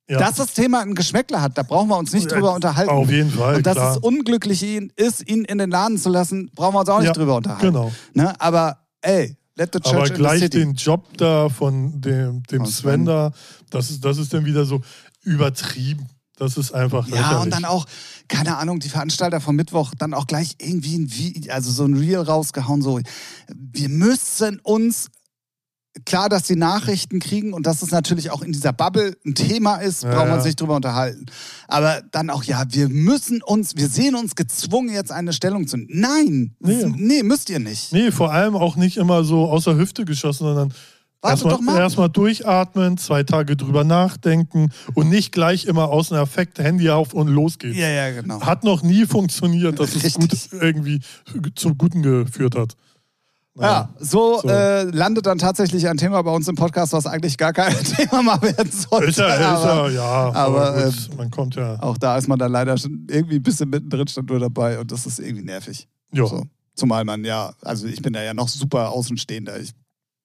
Ja.
Dass das Thema ein Geschmäckler hat, da brauchen wir uns nicht drüber unterhalten.
Auf jeden Fall,
Und dass
klar.
es unglücklich ihn ist, ihn in den Laden zu lassen, brauchen wir uns auch nicht
Ja,
drüber unterhalten.
Genau.
Ne? Aber ey, let the church
Aber
in the
gleich den Job da von dem, dem
Von
Sven da, das ist, das ist dann wieder so übertrieben. Das ist einfach
ja,
lächerlich.
und dann auch, keine Ahnung, die Veranstalter vom Mittwoch dann auch gleich irgendwie ein, Vi- also so ein Reel rausgehauen, so, wir müssen uns klar, dass die Nachrichten kriegen und dass es natürlich auch in dieser Bubble ein Thema ist,
Ja,
braucht man sich drüber unterhalten. Aber dann auch, ja, wir müssen uns, wir sehen uns gezwungen, jetzt eine Stellung zu nehmen. Nein,
Nee.
nee, müsst ihr nicht.
Nee, vor allem auch nicht immer so aus der Hüfte geschossen, sondern erstmal erstmal durchatmen, zwei Tage drüber nachdenken und nicht gleich immer aus einem Affekt Handy auf und los geht's.
Ja, ja, genau.
Hat noch nie funktioniert, dass es gut irgendwie zum Guten geführt hat.
Ja, so,
So.
Äh, landet dann tatsächlich ein Thema bei uns im Podcast, was eigentlich gar kein *laughs* Thema mal werden sollte.
Ist ist
aber
er, ja.
aber, ähm,
Aber, gut, man kommt ja.
auch da ist man dann leider schon irgendwie ein bisschen mittendrin stand nur dabei und das ist irgendwie nervig.
Ja.
So. Zumal man ja, also ich bin da ja noch super Außenstehender. Ich,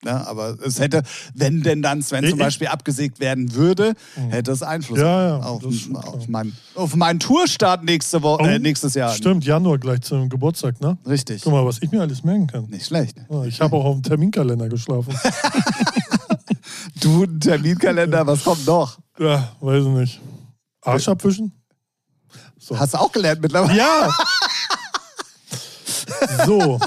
ne, aber es hätte, wenn denn dann Sven
Ich-
zum Beispiel abgesägt werden würde,
Mhm.
hätte es Einfluss
Ja, ja,
auf, auf, mein, auf meinen Tourstart nächste Woche,
Oh,
äh, nächstes Jahr.
Stimmt, Januar gleich zum Geburtstag, ne?
Richtig.
Guck mal, was ich mir alles merken kann.
Nicht schlecht.
Ja, Ich habe auch auf dem Terminkalender geschlafen. *laughs*
Du, ein Terminkalender, was kommt noch?
ja, weiß ich nicht. Arsch abwischen? So.
Hast du auch gelernt mittlerweile?
Ja! *laughs* so,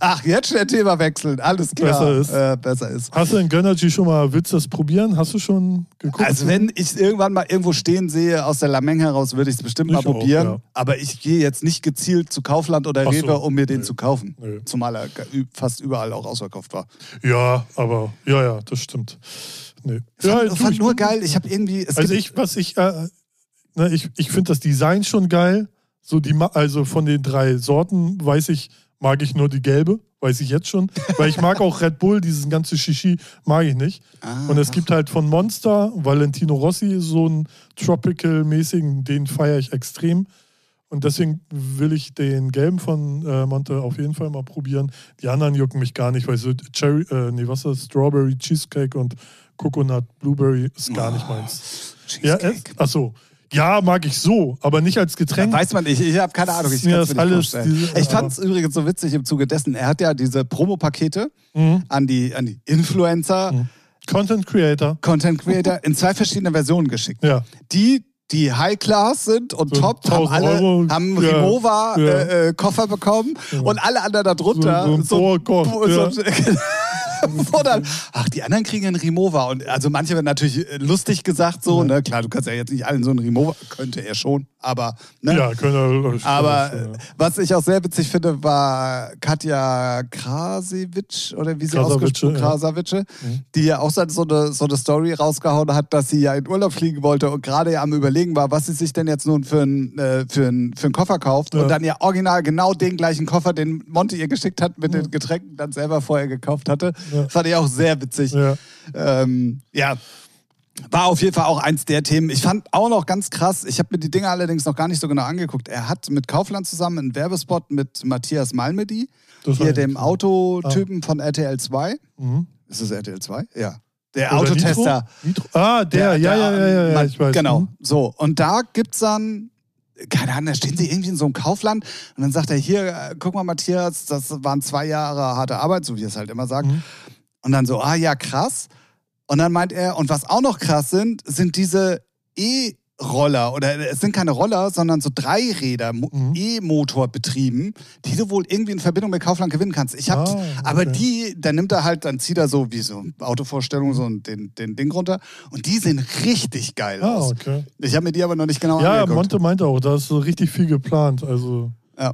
Ach, jetzt schnell Thema wechseln. Alles klar.
Besser ist.
Äh, besser ist.
hast du in Gönnergy schon mal, willst du das probieren? Hast du schon geguckt?
Also wenn ich irgendwann mal irgendwo stehen sehe aus der Lameng heraus, würde ich es bestimmt mal
Ich auch,
probieren.
ja.
Aber ich gehe jetzt nicht gezielt zu Kaufland oder
Ach so,
Rewe, um mir den
nö.
zu kaufen.
Nö.
Zumal er fast überall auch ausverkauft war.
Ja, aber, ja, ja, das stimmt. Nee. Ja,
fand,
du,
fand nur geil. Ich habe irgendwie.
Also ich, was ich, äh, ne, ich, ich finde das Design schon geil. So die, also von den drei Sorten weiß ich, mag ich nur die gelbe, weiß ich jetzt schon. Weil ich mag auch Red Bull, dieses ganze Shishi mag ich nicht.
Ah,
Und es gibt halt von Monster, Valentino Rossi, so einen Tropical-mäßigen, den feiere ich extrem. Und deswegen will ich den gelben von äh, Monte auf jeden Fall mal probieren. Die anderen jucken mich gar nicht, weil so Cherry, äh, nee, was ist das? Strawberry Cheesecake und Coconut Blueberry ist gar nicht meins. Ja,
Cheesecake.
es, ach so. Ja, mag ich so, aber nicht als Getränk.
Weiß man nicht, ich habe keine Ahnung. Ich,
Ja, alles
ich fand es übrigens so witzig im Zuge dessen. Er hat ja diese Promopakete
Mhm.
an die, an die Influencer,
Mhm. Content Creator.
Content Creator in zwei verschiedenen Versionen geschickt.
Ja.
Die, die High Class sind und
So
top, haben
1000
alle
Euro,
haben
ja,
Rimowa
ja.
Äh, äh, Koffer bekommen
Ja.
und alle anderen darunter
So- so
so, so, *laughs* *laughs* wo dann, ach, die anderen kriegen einen Rimowa. Und also manche werden natürlich äh, lustig gesagt so, ne? Klar, du kannst ja jetzt nicht allen so einen Rimowa, könnte er schon, aber ne?
Ja, können wir.
Aber
ja.
was ich auch sehr witzig finde, war Katja Krasewitsch oder wie sie ausgesprochen
ja.
Krasavice,
Mhm.
die ja auch so eine, so eine Story rausgehauen hat, dass sie ja in Urlaub fliegen wollte und gerade ja am Überlegen war, was sie sich denn jetzt nun für einen äh, für einen- für einen Koffer kauft
Ja.
und dann ja original genau den gleichen Koffer, den Monty ihr geschickt hat, mit
Ja.
den Getränken dann selber vorher gekauft hatte.
Ja.
Fand ich auch sehr witzig.
Ja.
Ähm, ja. War auf jeden Fall auch eins der Themen. Ich fand auch noch ganz krass, ich habe mir die Dinge allerdings noch gar nicht so genau angeguckt. Er hat mit Kaufland zusammen einen Werbespot mit Matthias Malmedy,
Das
hier dem. Autotypen von RTL 2.
Mhm.
Ist es RTL 2? Ja. Der
Oder
Autotester.
Nitro? Nitro? Ah, der, ja, ja, ja, ja, ja,
man-
ich weiß.
Genau.
Mhm.
So, und da gibt's dann, keine Ahnung, da stehen sie irgendwie in so einem Kaufland und dann sagt er, hier, äh, guck mal, Matthias, das waren zwei Jahre harte Arbeit, so wie er es halt immer sagt.
Mhm.
Und dann so, ah ja, krass. Und dann meint er, und was auch noch krass sind, sind diese E-Roller oder es sind keine Roller, sondern so Dreiräder,
Mhm.
E-Motor betrieben, die du wohl irgendwie in Verbindung mit Kaufland gewinnen kannst. Ich hab,
Ah, okay.
aber die, dann nimmt er halt, dann zieht er so wie so Autovorstellung so den, den Ding runter und die sehen richtig geil
Ah,
aus.
okay.
Ich habe mir die aber noch nicht genau
Ja,
angeguckt.
Monte meinte auch, da ist so richtig viel geplant. Also,
Ja.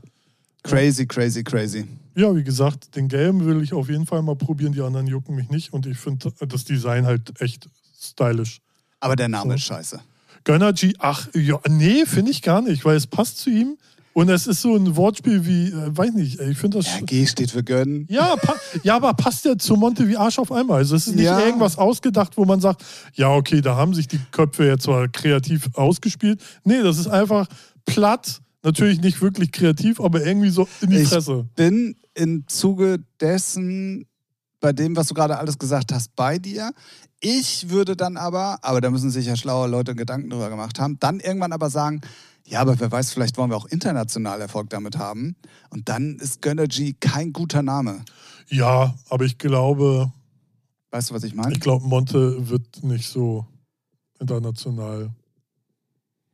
Crazy, crazy, crazy.
ja, wie gesagt, den gelben will ich auf jeden Fall mal probieren, die anderen jucken mich nicht und ich finde das Design halt echt stylisch.
Aber der Name
So.
ist scheiße.
Gönnergy, ach, ja, nee, finde ich gar nicht, weil es passt zu ihm und es ist so ein Wortspiel wie, äh, weiß nicht, ich finde das.
Ja, G steht für gönnen.
Ja, ja, aber passt ja zu Monte wie Arsch auf einmal. Also es ist nicht
Ja.
irgendwas ausgedacht, wo man sagt, ja, okay, da haben sich die Köpfe jetzt zwar kreativ ausgespielt. Nee, das ist einfach platt, natürlich nicht wirklich kreativ, aber irgendwie so in die
Ich
Fresse.
bin im Zuge dessen, bei dem, was du gerade alles gesagt hast, bei dir. Ich würde dann aber, aber da müssen sich ja schlaue Leute Gedanken drüber gemacht haben, dann irgendwann aber sagen, ja, aber wer weiß, vielleicht wollen wir auch international Erfolg damit haben. Und dann ist Gönnergy kein guter Name.
Ja, aber ich glaube,
Weißt du, was ich meine?
ich glaube, Monte wird nicht so international.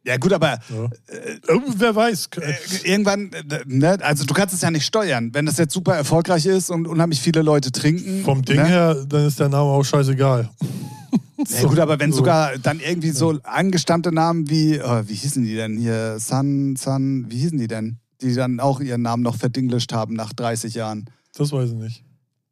Ja, gut, aber
Ja. Äh, wer weiß.
äh, irgendwann, äh, ne, also du kannst es ja nicht steuern. Wenn das jetzt super erfolgreich ist und unheimlich viele Leute trinken.
Vom Ding
ne?
her, dann ist der Name auch scheißegal.
Ja, gut, aber wenn
so.
sogar dann irgendwie so angestammte Namen wie, oh, wie hießen die denn hier? Sun, Sun, wie hießen die denn? Die dann auch ihren Namen noch verdinglischt haben nach 30 Jahren.
Das weiß ich nicht.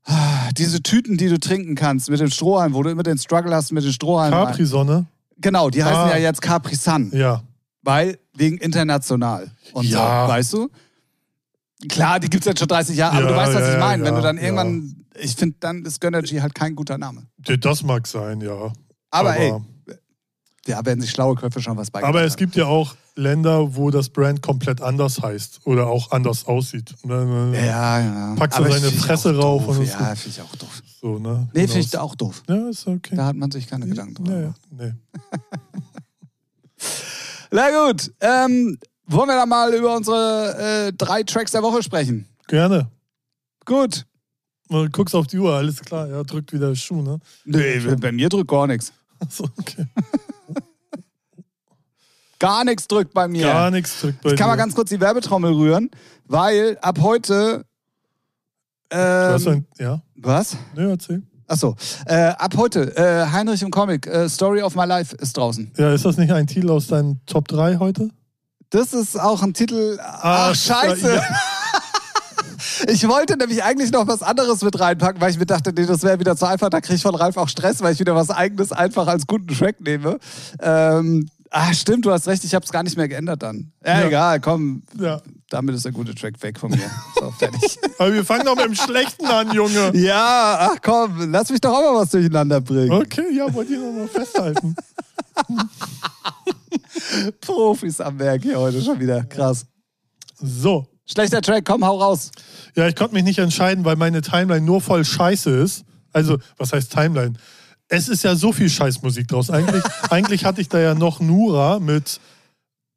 Ah, Diese Tüten, die du trinken kannst mit dem Strohhalm, wo du immer den Struggle hast mit den Strohhalmen.
Capri-Sonne?
Genau, die heißen
Ah.
ja jetzt Capri Sun,
Ja.
weil wegen international. Und
Ja.
so, weißt du? Klar, die gibt es jetzt schon 30 Jahre, aber
Ja,
du weißt, was
ja,
ich meine. Wenn du dann irgendwann, ich finde, dann ist Gönnergy halt kein guter Name.
Das mag sein, ja.
Aber, ey, ja, werden sich schlaue Köpfe schon was beigebracht
aber es gibt ja auch Länder, wo das Brand komplett anders heißt oder auch anders aussieht. Ne, ne,
Ja, ja.
Packst du seine Fresse
auch
rauf
Doof.
und
ja, finde ich auch doof.
So, ne?
Nee,
Genau.
finde ich auch doof.
Ja, ist okay.
Da hat man sich keine Gedanken drüber
ja, nee. *laughs*
Na gut, ähm, wollen wir dann mal über unsere äh, drei Tracks der Woche sprechen?
Gerne.
Gut.
Mal guckst auf die Uhr, alles klar. Ja, drückt wieder der Schuh, ne?
Nee, bei mir drückt gar nichts.
Achso, okay. *laughs*
Gar nichts drückt bei mir.
Gar nichts drückt bei
Jetzt kann man
dir.
ganz kurz die Werbetrommel rühren, weil ab heute. Ähm,
ein, ja,
was?
ne, erzähl.
Achso. Äh, ab heute, äh, Heinrich im Comic, äh, Story of My Life ist draußen.
Ja, ist das nicht ein Titel aus deinen Top 3 heute?
Das ist auch ein Titel. Ach,
Ah,
scheiße.
ja. *laughs*
Ich wollte nämlich eigentlich noch was anderes mit reinpacken, weil ich mir dachte, nee, das wäre wieder zu einfach. Da kriege ich von Ralf auch Stress, weil ich wieder was Eigenes einfach als guten Track nehme. Ähm, ah, stimmt, du hast recht, ich habe es gar nicht mehr geändert dann. Ja,
Ja.
egal, komm.
Ja.
Damit ist der gute Track weg von mir. So, fertig. *laughs*
Aber wir fangen doch mit dem Schlechten an, Junge.
ja, ach komm, lass mich doch auch mal was durcheinander bringen.
Okay, ja, wollte ich noch mal festhalten. *laughs*
Profis am Werk hier heute schon wieder. Krass.
So.
Schlechter Track, komm, hau raus.
Ja, ich konnte mich nicht entscheiden, weil meine Timeline nur voll Scheiße ist. Also, was heißt Timeline? Es ist ja so viel Scheißmusik draus. Eigentlich, *laughs* eigentlich hatte ich da ja noch Nura mit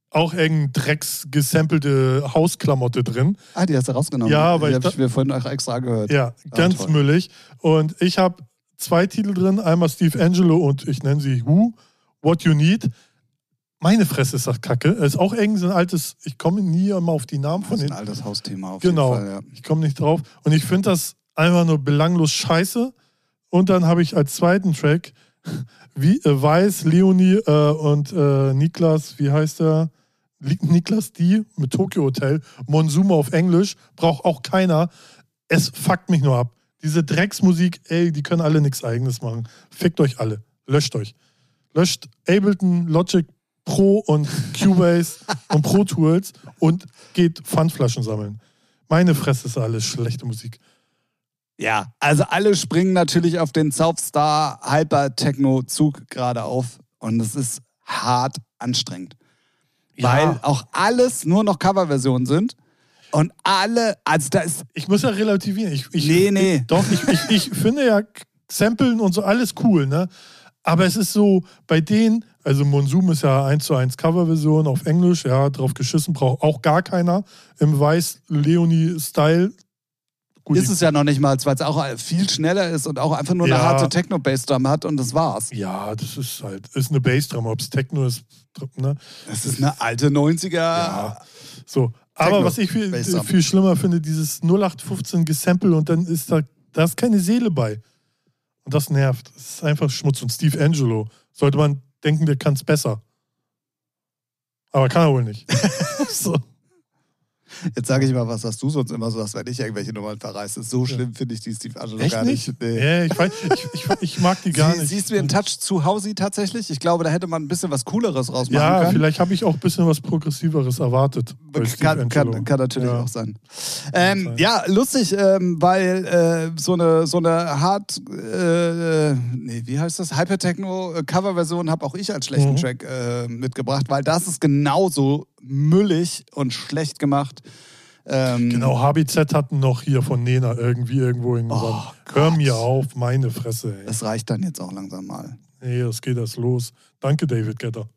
auch irgendein Drecks gesampelte Hausklamotte drin.
Ah, die hast du rausgenommen.
Ja, weil
die
ich
habe ich mir vorhin auch extra gehört.
Ja, ganz
toll.
müllig. Und ich habe zwei Titel drin. Einmal Steve Angelo und ich nenne sie Who, What You Need. Meine Fresse ist das Kacke. Es ist auch irgendwie so ein altes, ich komme nie immer auf die Namen
Das
von
ist ein altes Hausthema auf
Genau.
jeden Fall. Ja.
Ich komme nicht drauf. Und ich finde das einfach nur belanglos scheiße. Und dann habe ich als zweiten Track *laughs* wie, äh, Weiß, Leonie äh, und äh, Niklas, wie heißt der? Li- Niklas D mit Tokyo Hotel. Monsume auf Englisch. Braucht auch keiner. Es fuckt mich nur ab. Diese Drecksmusik, ey, die können alle nichts Eigenes machen. Fickt euch alle. Löscht euch. Löscht Ableton, Logic Pro und Cubase *laughs* und Pro Tools und geht Pfandflaschen sammeln. Meine Fresse ist alles schlechte Musik.
ja, also alle springen natürlich auf den Southstar Hyper Techno Zug gerade auf und es ist hart anstrengend.
Ja.
Weil auch alles nur noch Coverversionen sind und alle, also da ist,
Ich muss ja relativieren. Ich, ich,
Nee, nee.
Ich, doch, ich, ich, ich *laughs* finde ja Samplen und so alles cool, ne? Aber es ist so, bei denen, also Monsum ist ja 1 zu 1 Coverversion auf Englisch, ja, drauf geschissen, braucht auch gar keiner. Im Weiß-Leonie-Style.
Ist es ja noch nicht mal, weil es auch viel schneller ist und auch einfach nur eine
Ja.
harte Techno-Bass-Drum hat und das war's.
Ja, das ist halt, ist eine Bassdrum, ob es Techno ist, ne?
Das ist eine alte 90er.
Ja. So. Aber
Techno,
was ich viel, viel schlimmer finde, dieses 0815 Gesample und dann ist da, da ist keine Seele bei. Und das nervt. Das ist einfach Schmutz. Und Steve Angelo sollte man denken, der kann es besser. Aber kann er wohl nicht. *laughs* so.
Jetzt sage ich mal was, was du sonst immer so hast, wenn ich irgendwelche Nummern verreiße. So schlimm finde ich die Steve Angelo
Echt
gar
nicht?
nicht. Nee.
Ja, ich, weiß, ich, ich, ich mag die gar
Sie,
nicht.
Siehst du den Touch zu Hause tatsächlich? Ich glaube, da hätte man ein bisschen was Cooleres rausmachen
ja,
können.
vielleicht habe ich auch ein bisschen was Progressiveres erwartet.
Kann, kann, kann natürlich
Ja.
auch sein. Ähm, ja, lustig, ähm, weil äh, so eine so eine Hard, äh, nee, wie heißt das? Hypertechno-Cover-Version habe auch ich als schlechten
Mhm.
Track äh, mitgebracht, weil das ist genauso müllig und schlecht gemacht. Ähm,
Genau, HBZ hatten noch hier von Nena irgendwie irgendwo hingewandt.
Oh
Hör mir auf, meine Fresse. Ey.
Das reicht dann jetzt auch langsam mal.
Nee, das geht erst los. Danke, David Getter.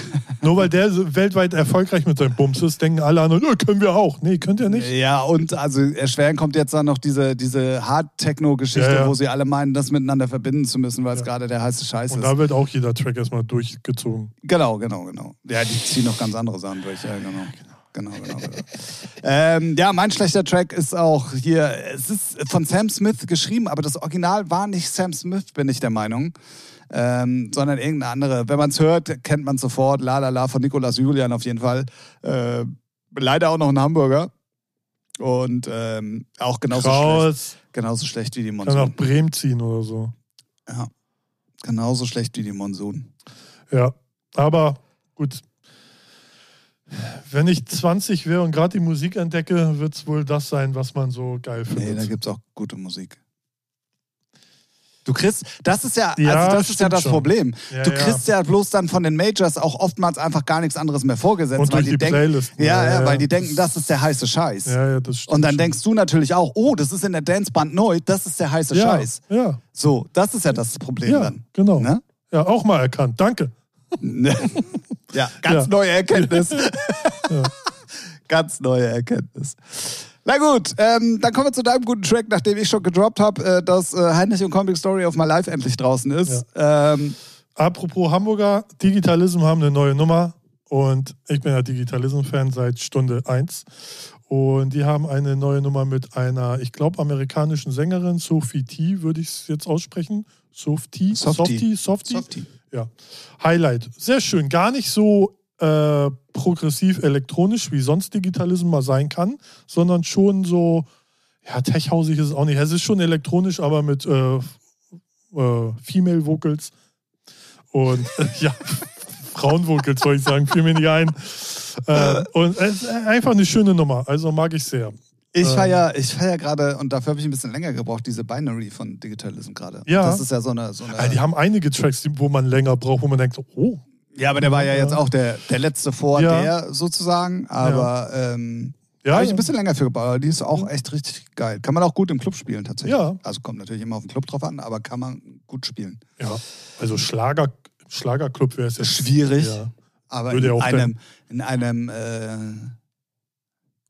*laughs* Nur weil der so weltweit erfolgreich mit seinem Bums ist, denken alle anderen, "Ja, können wir auch. Nee, könnt ihr nicht.
Ja, und also erschweren kommt jetzt dann noch diese, diese Hard-Techno-Geschichte,
Ja, ja.
wo sie alle meinen, das miteinander verbinden zu müssen, weil es gerade der heiße Scheiß
Und
ist.
da wird auch jeder Track erstmal durchgezogen.
Genau, genau, genau. Ja, die ziehen noch ganz andere Sachen durch. Ja, genau. Genau, genau, genau. *laughs* ähm, ja, mein schlechter Track ist auch hier, es ist von Sam Smith geschrieben, aber das Original war nicht Sam Smith, bin ich der Meinung, ähm, sondern irgendeine andere. Wenn man es hört, kennt man sofort. La La La von Nicolas Julian auf jeden Fall. Äh, leider auch noch ein Hamburger. Und ähm, auch genauso schlecht, genauso schlecht wie die
Kann nach
Monsun.
Bremen ziehen oder so.
Ja, genauso schlecht wie die Monsun.
Ja. Aber gut. Wenn ich 20 wäre und gerade die Musik entdecke, wird es wohl das sein, was man so geil
Nee, da
findet.
gibt es auch gute Musik. Du kriegst, das ist ja,
Ja,
also das ist ja das
schon.
Problem.
Ja,
du kriegst ja. bloß dann von den Majors auch oftmals einfach gar nichts anderes mehr vorgesetzt,
und
weil die
die
denken, ja, ja, weil die denken, das ist der heiße Scheiß. Und dann
schon.
denkst du natürlich auch, oh, das ist in der Danceband neu, das ist der heiße Scheiß.
Ja,
So, das ist ja das Problem
ja,
dann.
genau.
Ne?
Ja, auch mal erkannt. Danke. *laughs*
ja, ganz neue Erkenntnis. Ganz neue Erkenntnis. Na gut, ähm, dann kommen wir zu deinem guten Track, nachdem ich schon gedroppt habe, äh, dass äh, Heinrich und Comic Story of My Life endlich draußen ist. Ähm,
Apropos Hamburger, Digitalism haben eine neue Nummer und ich bin ja Digitalism-Fan seit Stunde 1. Und die haben eine neue Nummer mit einer, ich glaube, amerikanischen Sängerin, Sophie T, würde ich es jetzt aussprechen. Sophie,
Softie.
Softie, Softie.
Softie.
Ja. Highlight. Sehr schön. Gar nicht so äh, progressiv elektronisch, wie sonst Digitalism mal sein kann, sondern schon so, ja, techhausig ist es auch nicht. Es ist schon elektronisch, aber mit äh, äh, Female Vocals und *laughs* ja, Frauenvocals soll ich sagen, fiel mir nicht ein. Äh, und es ist einfach eine schöne Nummer, also mag ich sehr.
Ich
Ähm.
feier, ich feier gerade, und dafür habe ich ein bisschen länger gebraucht, diese Binary von Digitalism gerade.
Ja.
Das ist ja so eine. So eine
Also die haben einige Tracks, wo man länger braucht, wo man denkt, oh,
ja, aber der war ja
Ja.
jetzt auch der, der letzte vor
Ja.
der sozusagen. Aber ähm,
ja,
habe ich ein bisschen länger für gebaut. aber Die ist auch echt richtig geil. Kann man auch gut im Club spielen tatsächlich.
Ja.
Also kommt natürlich immer auf den Club drauf an, aber kann man gut spielen.
ja. Also Schlager, Schlagerclub wäre es jetzt.
Schwierig.
Ja.
Aber
Würde
in
ja auch
einem, in einem äh,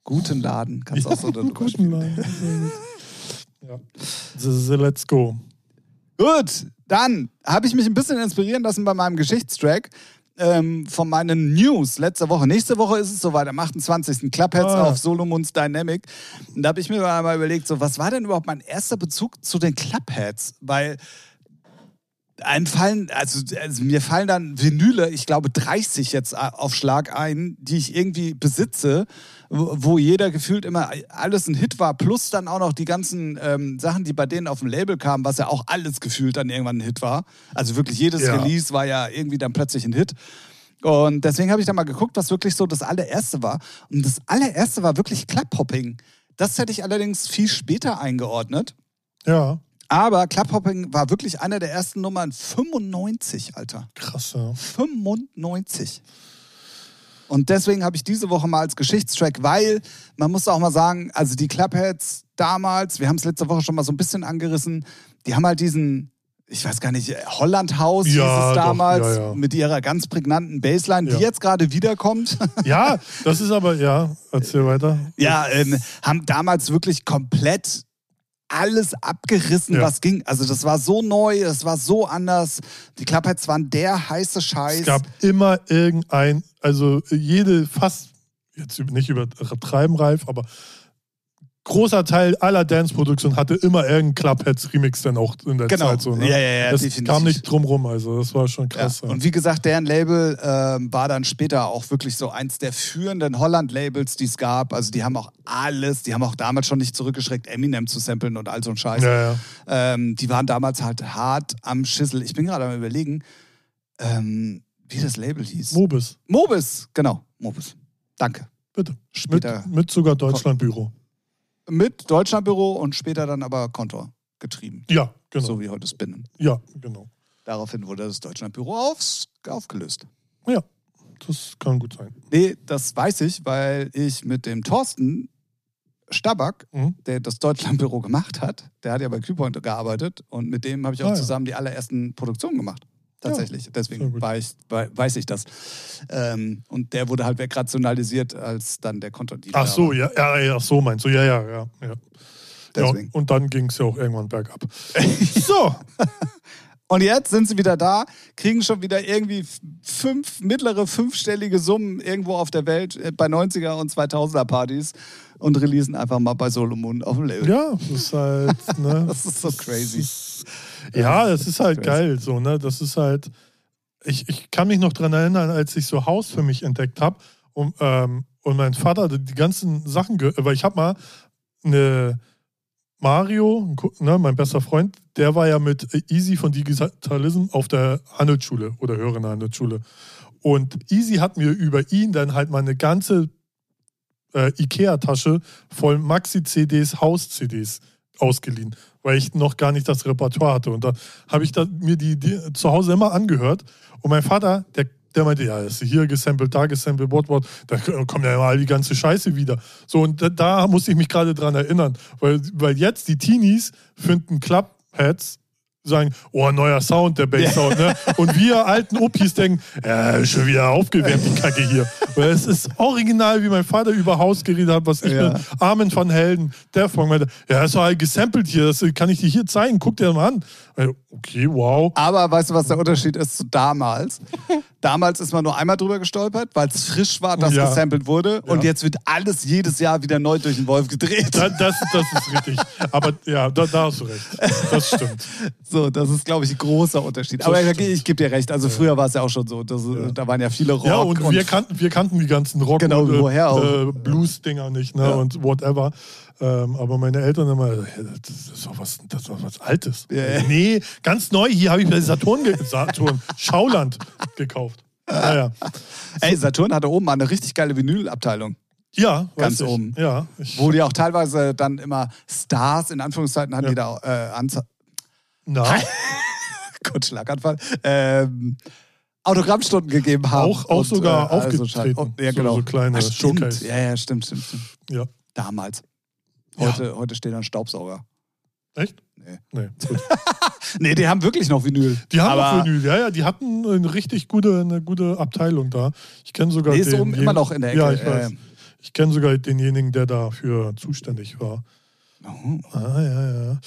guten Laden kannst du auch so darüber
guten
spielen.
Laden. *laughs* ja. So, so, let's go.
Gut, dann habe ich mich ein bisschen inspirieren lassen bei meinem Geschichtstrack ähm, von meinen News letzte Woche. Nächste Woche ist es soweit, am 28. Clubheads
Ah.
auf Solomons Dynamic. Und da habe ich mir mal überlegt, so, was war denn überhaupt mein erster Bezug zu den Clubheads? Weil einem fallen, also, also mir fallen dann Vinyle, ich glaube 30 jetzt auf Schlag ein, die ich irgendwie besitze, wo jeder gefühlt immer alles ein Hit war, plus dann auch noch die ganzen ähm, Sachen, die bei denen auf dem Label kamen, was ja auch alles gefühlt dann irgendwann ein Hit war. Also wirklich jedes
Ja.
Release war ja irgendwie dann plötzlich ein Hit. Und deswegen habe ich dann mal geguckt, was wirklich so das allererste war. Und das allererste war wirklich Clubhopping. Das hätte ich allerdings viel später eingeordnet.
Ja,
Aber Clubhopping war wirklich einer der ersten Nummern 95, Alter.
krass, ja.
95. Und deswegen habe ich diese Woche mal als Geschichtstrack, weil man muss auch mal sagen, also die Clubheads damals, wir haben es letzte Woche schon mal so ein bisschen angerissen, die haben halt diesen, ich weiß gar nicht, Holland House hieß
Ja,
es
doch,
damals,
ja, ja.
mit ihrer ganz prägnanten Bassline,
Ja.
die jetzt gerade wiederkommt. *laughs*
Ja, das ist aber, ja, erzähl weiter.
ja, ähm, haben damals wirklich komplett alles abgerissen,
Ja.
was ging. Also das war so neu, das war so anders. Die Clubheads waren der heiße Scheiß.
Es gab immer irgendein, also jede, fast, jetzt nicht übertreiben, Ralf, aber großer Teil aller Dance-Produktionen hatte immer irgendein Clubheads-Remix dann auch in der
Genau.
Zeit. So, ne?
Ja, ja, ja,
Das
definitiv.
kam nicht drum rum, also das war schon krass. Ja.
Und wie gesagt, deren Label ähm, war dann später auch wirklich so eins der führenden Holland-Labels, die es gab. Also die haben auch alles, die haben auch damals schon nicht zurückgeschreckt, Eminem zu samplen und all so ein Scheiß.
Ja, ja.
Ähm, die waren damals halt hart am Schissel. Ich bin gerade am überlegen, ähm, wie das Label hieß.
Mobis,
Mobis, genau, Mobis. Danke.
bitte. Mit,
Später
mit sogar Deutschlandbüro.
Mit Deutschlandbüro und später dann aber Kontor getrieben.
Ja, genau.
So wie heute Spinnen.
Ja, genau.
Daraufhin wurde das Deutschlandbüro aufs, aufgelöst.
Ja, das kann gut sein.
Nee, das weiß ich, weil ich mit dem Thorsten Stabak,
Mhm.
der das Deutschlandbüro gemacht hat, der hat ja bei Kühlpoint gearbeitet und mit dem habe ich auch
Ah, ja.
zusammen die allerersten Produktionen gemacht. Tatsächlich.
sehr
Deswegen ich, wei- weiß ich das. Ähm, und der wurde halt wegrationalisiert, als dann der Kontodealer
Ach so, ja, ja, ja, so meinst du, ja, ja, ja. ja. ja
Deswegen.
und dann ging es ja auch irgendwann bergab. *laughs* so,
Und jetzt sind sie wieder da, kriegen schon wieder irgendwie fünf, mittlere fünfstellige Summen irgendwo auf der Welt äh, bei 90er und 2000er Partys und releasen einfach mal bei Solomon auf dem Label.
ja, das ist halt, *laughs* ne?
Das ist so crazy.
Ja, das ist halt
Crazy.
geil, so, ne? Das ist halt, ich, ich kann mich noch dran erinnern, als ich so Haus für mich entdeckt habe und, ähm, und mein Vater die ganzen Sachen, weil ich habe mal eine Mario, ne, mein bester Freund, der war ja mit Easy von Digitalism auf der Handelsschule oder höheren Handelsschule. Und Easy hat mir über ihn dann halt mal eine ganze äh, Ikea-Tasche voll Maxi-CDs, Haus-CDs ausgeliehen, weil ich noch gar nicht das Repertoire hatte. Und da habe ich da, mir die, die zu Hause immer angehört. Und mein Vater, der, der meinte, ja, ist hier gesampelt, da gesampelt, what, what. Da kommt ja immer all die ganze Scheiße wieder. So, und da, da musste ich mich gerade dran erinnern. Weil, weil jetzt die Teenies finden Clubheads sagen, oh, neuer Sound, der Bass-Sound, ne? Und wir alten Opis denken, ja, schon wieder aufgewärmt, die Kacke hier. Weil es ist original, wie mein Vater über Haus geredet hat, was ich
Ja.
mit Armin van Helden, der von meinte, ja, ist doch halt gesampelt hier, das kann ich dir hier zeigen, guck dir das mal an. Also, Okay, wow.
Aber weißt du, was der Unterschied ist zu damals? Damals ist man nur einmal drüber gestolpert, weil es frisch war, dass
Ja.
gesampelt wurde. Und
Ja.
jetzt wird alles jedes Jahr wieder neu durch den Wolf gedreht.
Da, das, das ist richtig. Aber ja, da, da hast du recht. Das stimmt.
So, das ist, glaube ich, ein großer Unterschied.
Das
Aber ich, ich gebe dir recht. Also früher war es ja auch schon so. Das, Da waren ja viele Rock
Ja, und, wir, kannten, wir kannten die ganzen Rock-
Genau,
und
auch.
äh, Blues-Dinger nicht ne?
Ja.
und whatever. Ähm, aber meine Eltern immer, ja, das ist doch was, das ist doch was Altes.
Ja, ja.
Nee, ganz neu. Hier habe ich bei Saturn, ge Saturn *laughs* Schauland gekauft. Ja, ja.
Ey, Saturn hatte oben mal eine richtig geile Vinylabteilung.
ja
Ganz oben.
Ja,
Wo die auch teilweise dann immer Stars, in Anführungszeiten, hatten
Ja.
die da äh, Anze
na,
Kurz *laughs* Schlaganfall. Ähm, Autogrammstunden gegeben haben.
Auch- auch sogar
also
aufgetreten.
Scheiß- ja,
So-
genau.
so kleine
Ah, stimmt.
Showcase.
Ja, ja, stimmt, stimmt, stimmt.
ja.
Damals.
Ja.
Heute, heute steht da ein Staubsauger.
Echt?
Nee.
Nee. *laughs*
Nee, die haben wirklich noch Vinyl.
Die haben
Aber
auch Vinyl, ja, ja, die hatten eine richtig gute, eine gute Abteilung da. Ich kenne sogar
Nee, ist
den.
oben immer noch in der Ecke.
Ja, ich weiß.
Äh,
Ich kenne sogar denjenigen, der dafür zuständig war.
oh.
Ah, ja, ja.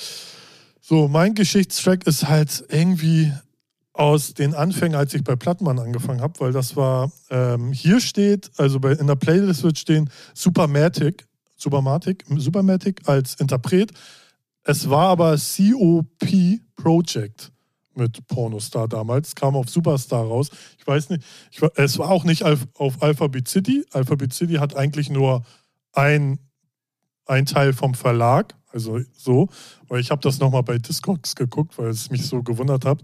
So, mein Geschichtstrack ist halt irgendwie aus den Anfängen, als ich bei Plattmann angefangen habe, weil das war, ähm, hier steht, also bei, in der Playlist wird stehen Supermatic, Supermatic, Supermatic als Interpret. Es war aber COP Project mit Pornostar damals, kam auf Superstar raus. Ich weiß nicht, ich, es war auch nicht auf, auf Alphabet City. Alphabet City hat eigentlich nur ein, ein Teil vom Verlag, also so, weil ich habe das nochmal bei Discogs geguckt, weil es mich so gewundert hat.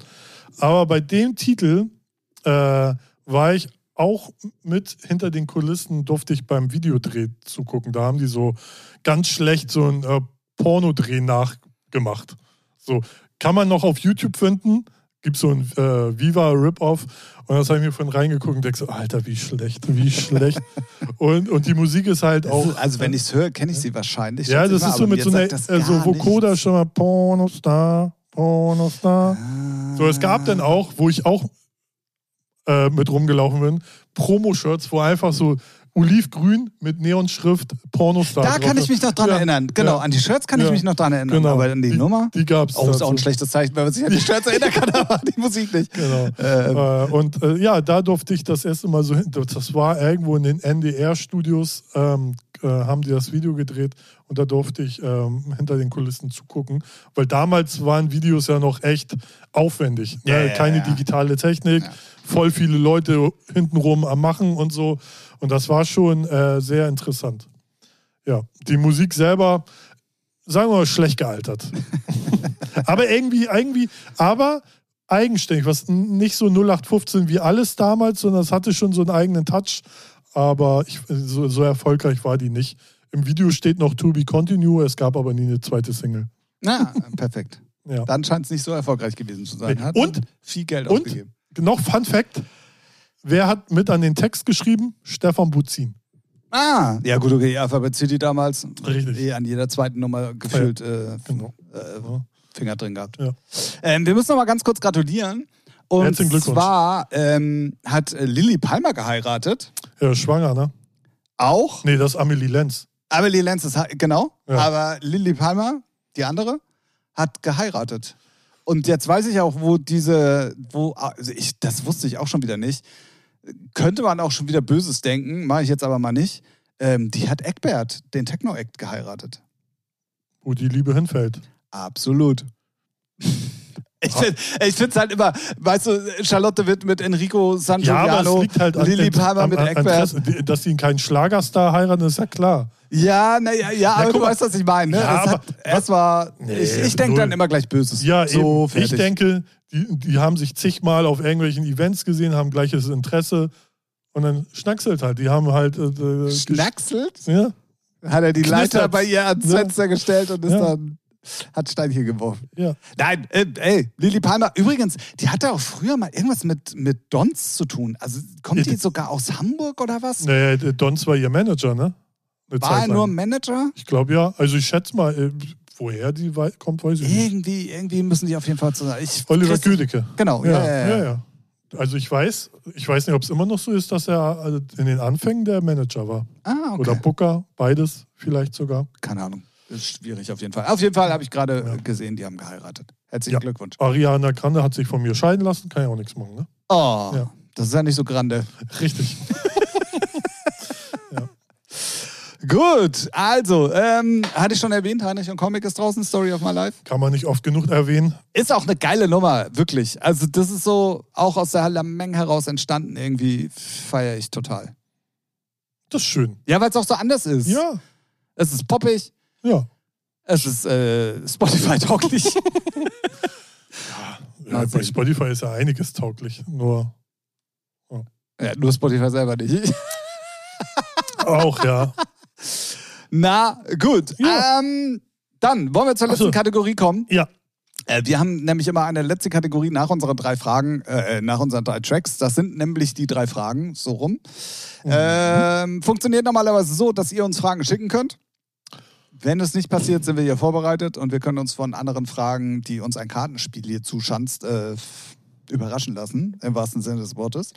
Aber bei dem Titel äh, war ich auch mit hinter den Kulissen, durfte ich beim Videodreh zugucken. Da haben die so ganz schlecht so ein äh, Pornodreh nachgemacht. So, kann man noch auf YouTube finden. Gibt so ein äh, Viva Rip-Off. Und das habe ich mir von reingeguckt und denke so, Alter, wie schlecht, wie schlecht. *laughs* und, und die Musik ist halt auch.
ist, also wenn ich es höre, kenne ich sie wahrscheinlich.
Ja, das ist so mit so einer, äh, so Vokoda schon mal Pornostar, Pornostar. So, es gab dann auch, wo ich auch äh, mit rumgelaufen bin, Promo-Shirts, wo einfach so olivgrün mit Neonschrift Pornostar
Da kann ich mich noch dran
Ja,
erinnern. Genau,
ja.
an die Shirts kann ich
Ja.
mich noch dran erinnern.
Genau.
Aber an die, Nummer?
Die gab es.
Oh, ist auch ein schlechtes Zeichen, wenn man sich an die Shirts erinnern kann, *laughs* aber die Musik nicht.
Genau.
Ähm,
Äh, und äh, ja, da durfte ich das erste Mal so hin. Das war irgendwo in den NDR-Studios, ähm, äh, haben die das Video gedreht und da durfte ich ähm, hinter den Kulissen zugucken. Weil damals waren Videos ja noch echt aufwendig. Ne? Keine digitale Technik. Voll viele Leute hintenrum am Machen und so. Und das war schon äh, sehr interessant. Ja, die Musik selber, sagen wir mal, schlecht gealtert. *laughs* aber irgendwie, irgendwie, aber eigenständig, was nicht so 0815 wie alles damals, sondern es hatte schon so einen eigenen Touch. Aber ich, so, so erfolgreich war die nicht. Im Video steht noch To Be Continue, es gab aber nie eine zweite Single.
na, perfekt.
Ja.
Dann scheint es nicht so erfolgreich gewesen zu sein. Hat
Und-
viel Geld
und-
ausgegeben.
Noch Fun Fact: Wer hat mit an den Text geschrieben? Stefan Buzin.
Ah, ja gut, okay, Alphabet City damals.
Richtig.
Eh an jeder zweiten Nummer gefühlt äh,
Genau.
äh. Finger drin gehabt.
Ja.
Ähm, wir müssen noch mal ganz kurz gratulieren. Und
Herzlichen Glückwunsch.
zwar ähm, hat äh, Lilly Palmer geheiratet.
Ja, schwanger, ne?
Auch.
Nee, das ist Amelie Lenz.
Amelie Lenz ist, genau.
Ja.
Aber Lilly Palmer, die andere, hat geheiratet. Und jetzt weiß ich auch, wo diese, wo, also ich, das wusste ich auch schon wieder nicht. Könnte man auch schon wieder Böses denken, mache ich jetzt aber mal nicht. Ähm, die hat Eckbert, den Techno-Act, geheiratet.
Wo die Liebe hinfällt.
Absolut. Ich finde es halt immer, weißt du, Charlotte wird mit Enrico
Ja, aber es liegt halt
Lilly Palmer
an,
mit Eckbert.
dass sie keinen Schlagerstar heiraten, ist ja klar.
Ja, naja, ja, aber
guck
du
mal.
weißt, was ich meine. Ne?
Ja,
es hat,
aber-
erst war,
Nee,
ich, ich denke dann immer gleich Böses.
Ja,
so.
Ich denke, die, die haben sich zigmal auf irgendwelchen Events gesehen, haben gleiches Interesse und dann schnackselt halt. Die haben halt. Äh, äh,
Schnackselt?
Ja,
Hat er die
Knistert.
Leiter bei ihr ans
Ja.
Fenster gestellt und ist
Ja.
dann hat Steinchen geworfen.
ja.
Nein, äh, ey, Lili Palmer, übrigens, die hatte auch früher mal irgendwas mit, mit Dons zu tun. Also kommt die sogar aus Hamburg oder was?
Naja, der Dons war ihr Manager, ne? Eine
War er nur. Manager?
Ich glaube ja. Also ich schätze mal, äh, woher die kommt, weiß ich nicht.
Irgendwie, irgendwie müssen die auf jeden Fall zusammen. Ich,
Oliver Güdecke.
Genau, ja, ja, ja.
ja, ja. Also ich weiß, ich weiß nicht, ob es immer noch so ist, dass er also in den Anfängen der Manager war.
Ah, okay.
Oder Booker, beides vielleicht sogar.
Keine Ahnung. Ist schwierig auf jeden Fall. Auf jeden Fall habe ich gerade
Ja.
gesehen, die haben geheiratet. Herzlichen
Ja.
Glückwunsch.
Ariana Grande hat sich von mir scheiden lassen, kann ja auch nichts machen, ne?
Oh,
Ja.
das ist ja nicht so grande.
Richtig. *laughs*
Gut, also, ähm, hatte ich schon erwähnt, Heinrich und Comic ist draußen, Story of My Life.
Kann man nicht oft genug erwähnen.
Ist auch eine geile Nummer, wirklich. Also, das ist so auch aus der Lameng heraus entstanden, irgendwie feiere ich total.
Das ist schön.
Ja, weil es auch so anders ist.
Ja,
Es ist poppig,
ja.
es ist äh, Spotify-tauglich. *laughs*
ja bei. Spotify ist ja einiges tauglich. Nur
ja, nur Spotify selber nicht.
auch, ja. *laughs*
Na, gut.
Ja.
Ähm, dann wollen wir zur letzten
so.
Kategorie kommen.
Ja.
Äh, wir haben nämlich immer eine letzte Kategorie nach unseren drei Fragen, äh, nach unseren drei Tracks. Das sind nämlich die drei Fragen, so rum.
Mhm.
Ähm, funktioniert normalerweise so, dass ihr uns Fragen schicken könnt. Wenn es nicht passiert, sind wir hier vorbereitet und wir können uns von anderen Fragen, die uns ein Kartenspiel hier zuschanzt, äh, überraschen lassen, im wahrsten Sinne des Wortes.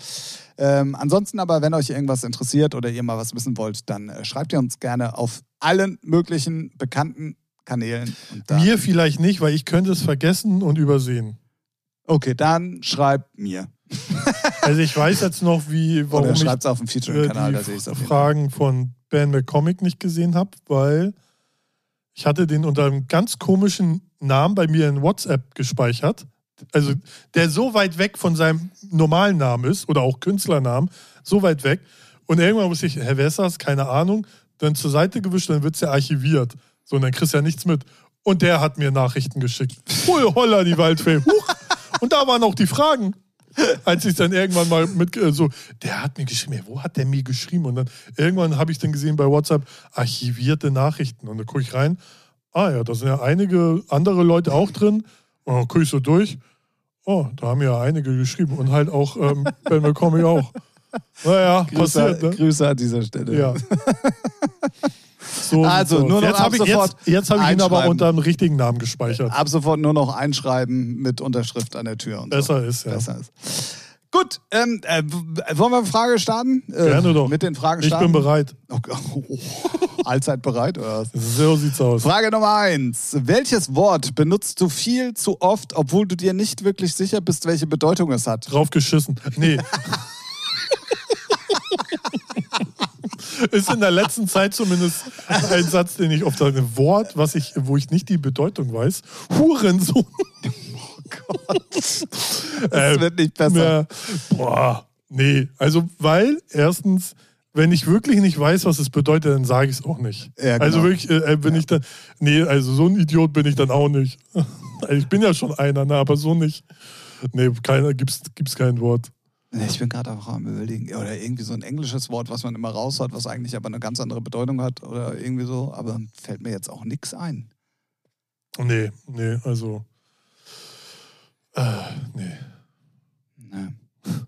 Ähm, ansonsten aber, wenn euch irgendwas interessiert oder ihr mal was wissen wollt, dann äh, schreibt ihr uns gerne auf allen möglichen bekannten Kanälen.
Mir vielleicht nicht, weil ich könnte es vergessen und übersehen.
Okay, dann schreibt mir. *laughs*
Also ich weiß jetzt noch, wie, warum
Oder
ich
schreibt es auf dem
äh,
Featuring-Kanal, da sehe ich es.
Fragen von Ben McComic nicht gesehen habe, weil ich hatte den unter einem ganz komischen Namen bei mir in WhatsApp gespeichert. Also der so weit weg von seinem normalen Namen ist oder auch Künstlernamen, so weit weg. Und irgendwann muss ich, ist das? Keine Ahnung. Dann zur Seite gewischt, dann wird es ja archiviert. So, und dann kriegst du ja nichts mit. Und der hat mir Nachrichten geschickt. *laughs* Hui, holla, die Waldfee. Huch. Und da waren auch die Fragen. Als ich dann irgendwann mal mit äh, so, der hat mir geschrieben, wo hat der mir geschrieben? Und dann irgendwann habe ich dann gesehen bei WhatsApp archivierte Nachrichten. Und dann gucke ich rein, ah ja, da sind ja einige andere Leute auch drin. Und dann gucke ich so durch, oh, da haben ja einige geschrieben. Und halt auch ähm, Ben McComic auch. Naja,
Grüße,
passiert, ne?
Grüße an dieser Stelle.
Ja. *laughs* So
Also,
sieht's
nur noch
jetzt
ab
habe ich,
sofort
jetzt, jetzt hab ich ihn aber unter einem richtigen Namen gespeichert.
Ab sofort nur noch einschreiben mit Unterschrift an der Tür. Und so.
Besser ist, ja.
Besser ist. Gut, ähm, äh, wollen wir eine Frage starten? Äh,
Gerne doch.
Mit den Fragen
Ich
starten.
bin bereit.
Okay. *laughs* Allzeit bereit, oder was?
So sieht's aus.
Frage Nummer eins. Welches Wort benutzt du viel zu oft, obwohl du dir nicht wirklich sicher bist, welche Bedeutung es hat?
Drauf geschissen. Nee. *laughs* ist in der letzten Zeit zumindest ein Satz, den ich oft sage. Ein Wort, was ich, wo ich nicht die Bedeutung weiß. Hurensohn. *laughs*
Das
Äh,
wird nicht besser.
Ja, boah, nee. Also, weil erstens, wenn ich wirklich nicht weiß, was es bedeutet, dann sage ich es auch nicht.
Ja, genau.
Also wirklich, äh, bin ich dann, nee, also so ein Idiot bin ich dann auch nicht. *laughs* Ich bin ja schon einer, ne, aber so nicht. Nee, keiner, gibt's, gibt's kein Wort.
Ich bin gerade auch am überlegen. Oder irgendwie so ein englisches Wort, was man immer raus hat, was eigentlich aber eine ganz andere Bedeutung hat oder irgendwie so. Aber fällt mir jetzt auch nichts ein.
Nee, nee, also. Äh, nee.
Nee, *laughs*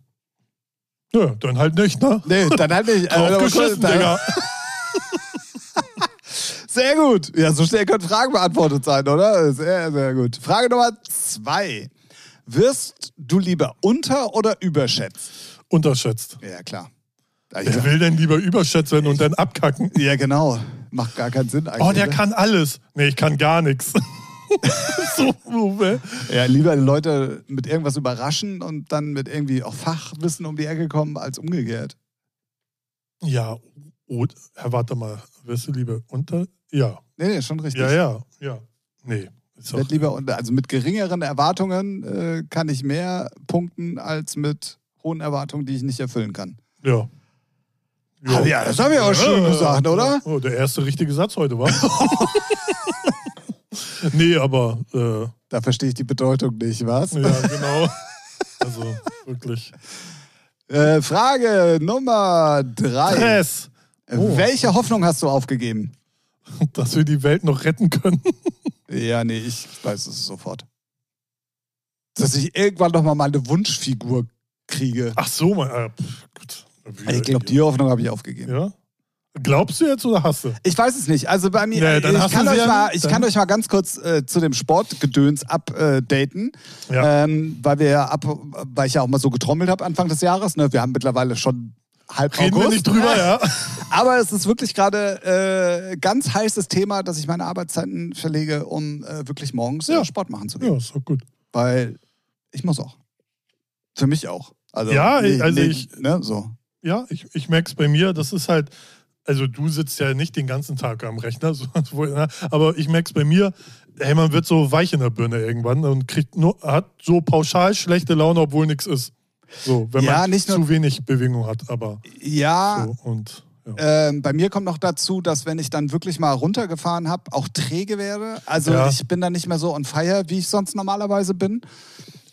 Ja, dann halt nicht, ne?
nee dann halt nicht.
Drauf *laughs*
aber
geschissen,
kurz,
Digga. *laughs*
Sehr gut. Ja, so schnell können Fragen beantwortet sein, oder? Sehr, sehr gut. Frage Nummer zwei. Wirst du lieber unter- oder überschätzt?
Unterschätzt.
Ja, klar.
Wer will denn lieber überschätzt werden und dann abkacken? *laughs*
Ja, genau. Macht gar keinen Sinn eigentlich.
Oh, der
ne?
kann alles. Nee, ich kann gar nichts. *laughs* so.
Ja, lieber Leute mit irgendwas überraschen und dann mit irgendwie auch Fachwissen um die Ecke kommen, als umgekehrt.
Ja, Herr, warte mal. Wirst du lieber unter? Ja.
Nee, nee, schon richtig.
Ja, ja, ja. Nee.
Werd lieber unter, also mit geringeren Erwartungen äh, kann ich mehr punkten als mit hohen Erwartungen, die ich nicht erfüllen kann.
ja.
Ah, ja, das haben wir auch schon gesagt, oder?
Oh, der erste richtige Satz heute war. *laughs* nee, aber äh,
Da verstehe ich die Bedeutung nicht, was?
ja, genau. Also wirklich. *laughs*
Äh, Frage Nummer drei.
Stress. Oh.
Welche Hoffnung hast du aufgegeben? *laughs*
Dass wir die Welt noch retten können.
Ja, nee, ich weiß es sofort. Dass ich irgendwann noch mal meine Wunschfigur kriege.
Ach so, mein. Äh, gut.
Ich glaube, die Hoffnung habe ich aufgegeben.
Ja? Glaubst du jetzt oder hast du?
Ich weiß es nicht. Also bei mir,
Nee,
ich, kann euch mal, ich kann euch mal ganz kurz äh, zu dem Sportgedöns updaten,
Ja.
ähm, weil wir ja ab, weil ich ja auch mal so getrommelt habe Anfang des Jahres. Ne? Wir haben mittlerweile schon halb
Reden
August.
wir nicht drüber, ja? *laughs*
Aber es ist wirklich gerade äh, ganz heißes Thema, dass ich meine Arbeitszeiten verlege, um äh, wirklich morgens äh,
Ja.
Sport machen zu gehen.
Ja, ist doch gut.
Weil ich muss auch. Für mich auch. Also,
Ja,
nee,
also
nee,
ich-
Ne, so.
Ja, ich, ich merke es bei mir, das ist halt, also du sitzt ja nicht den ganzen Tag am Rechner, *laughs* so, ne, aber ich merke es bei mir, hey, man wird so weich in der Birne irgendwann und kriegt nur, hat so pauschal schlechte Laune, obwohl nichts ist. So, wenn
Ja,
man
nicht nur-
zu wenig Bewegung hat, aber
Ja,
so und ja.
Ähm, bei mir kommt noch dazu, dass wenn ich dann wirklich mal runtergefahren habe, auch träge werde. Also
Ja.
ich bin dann nicht mehr so on fire, wie ich sonst normalerweise bin.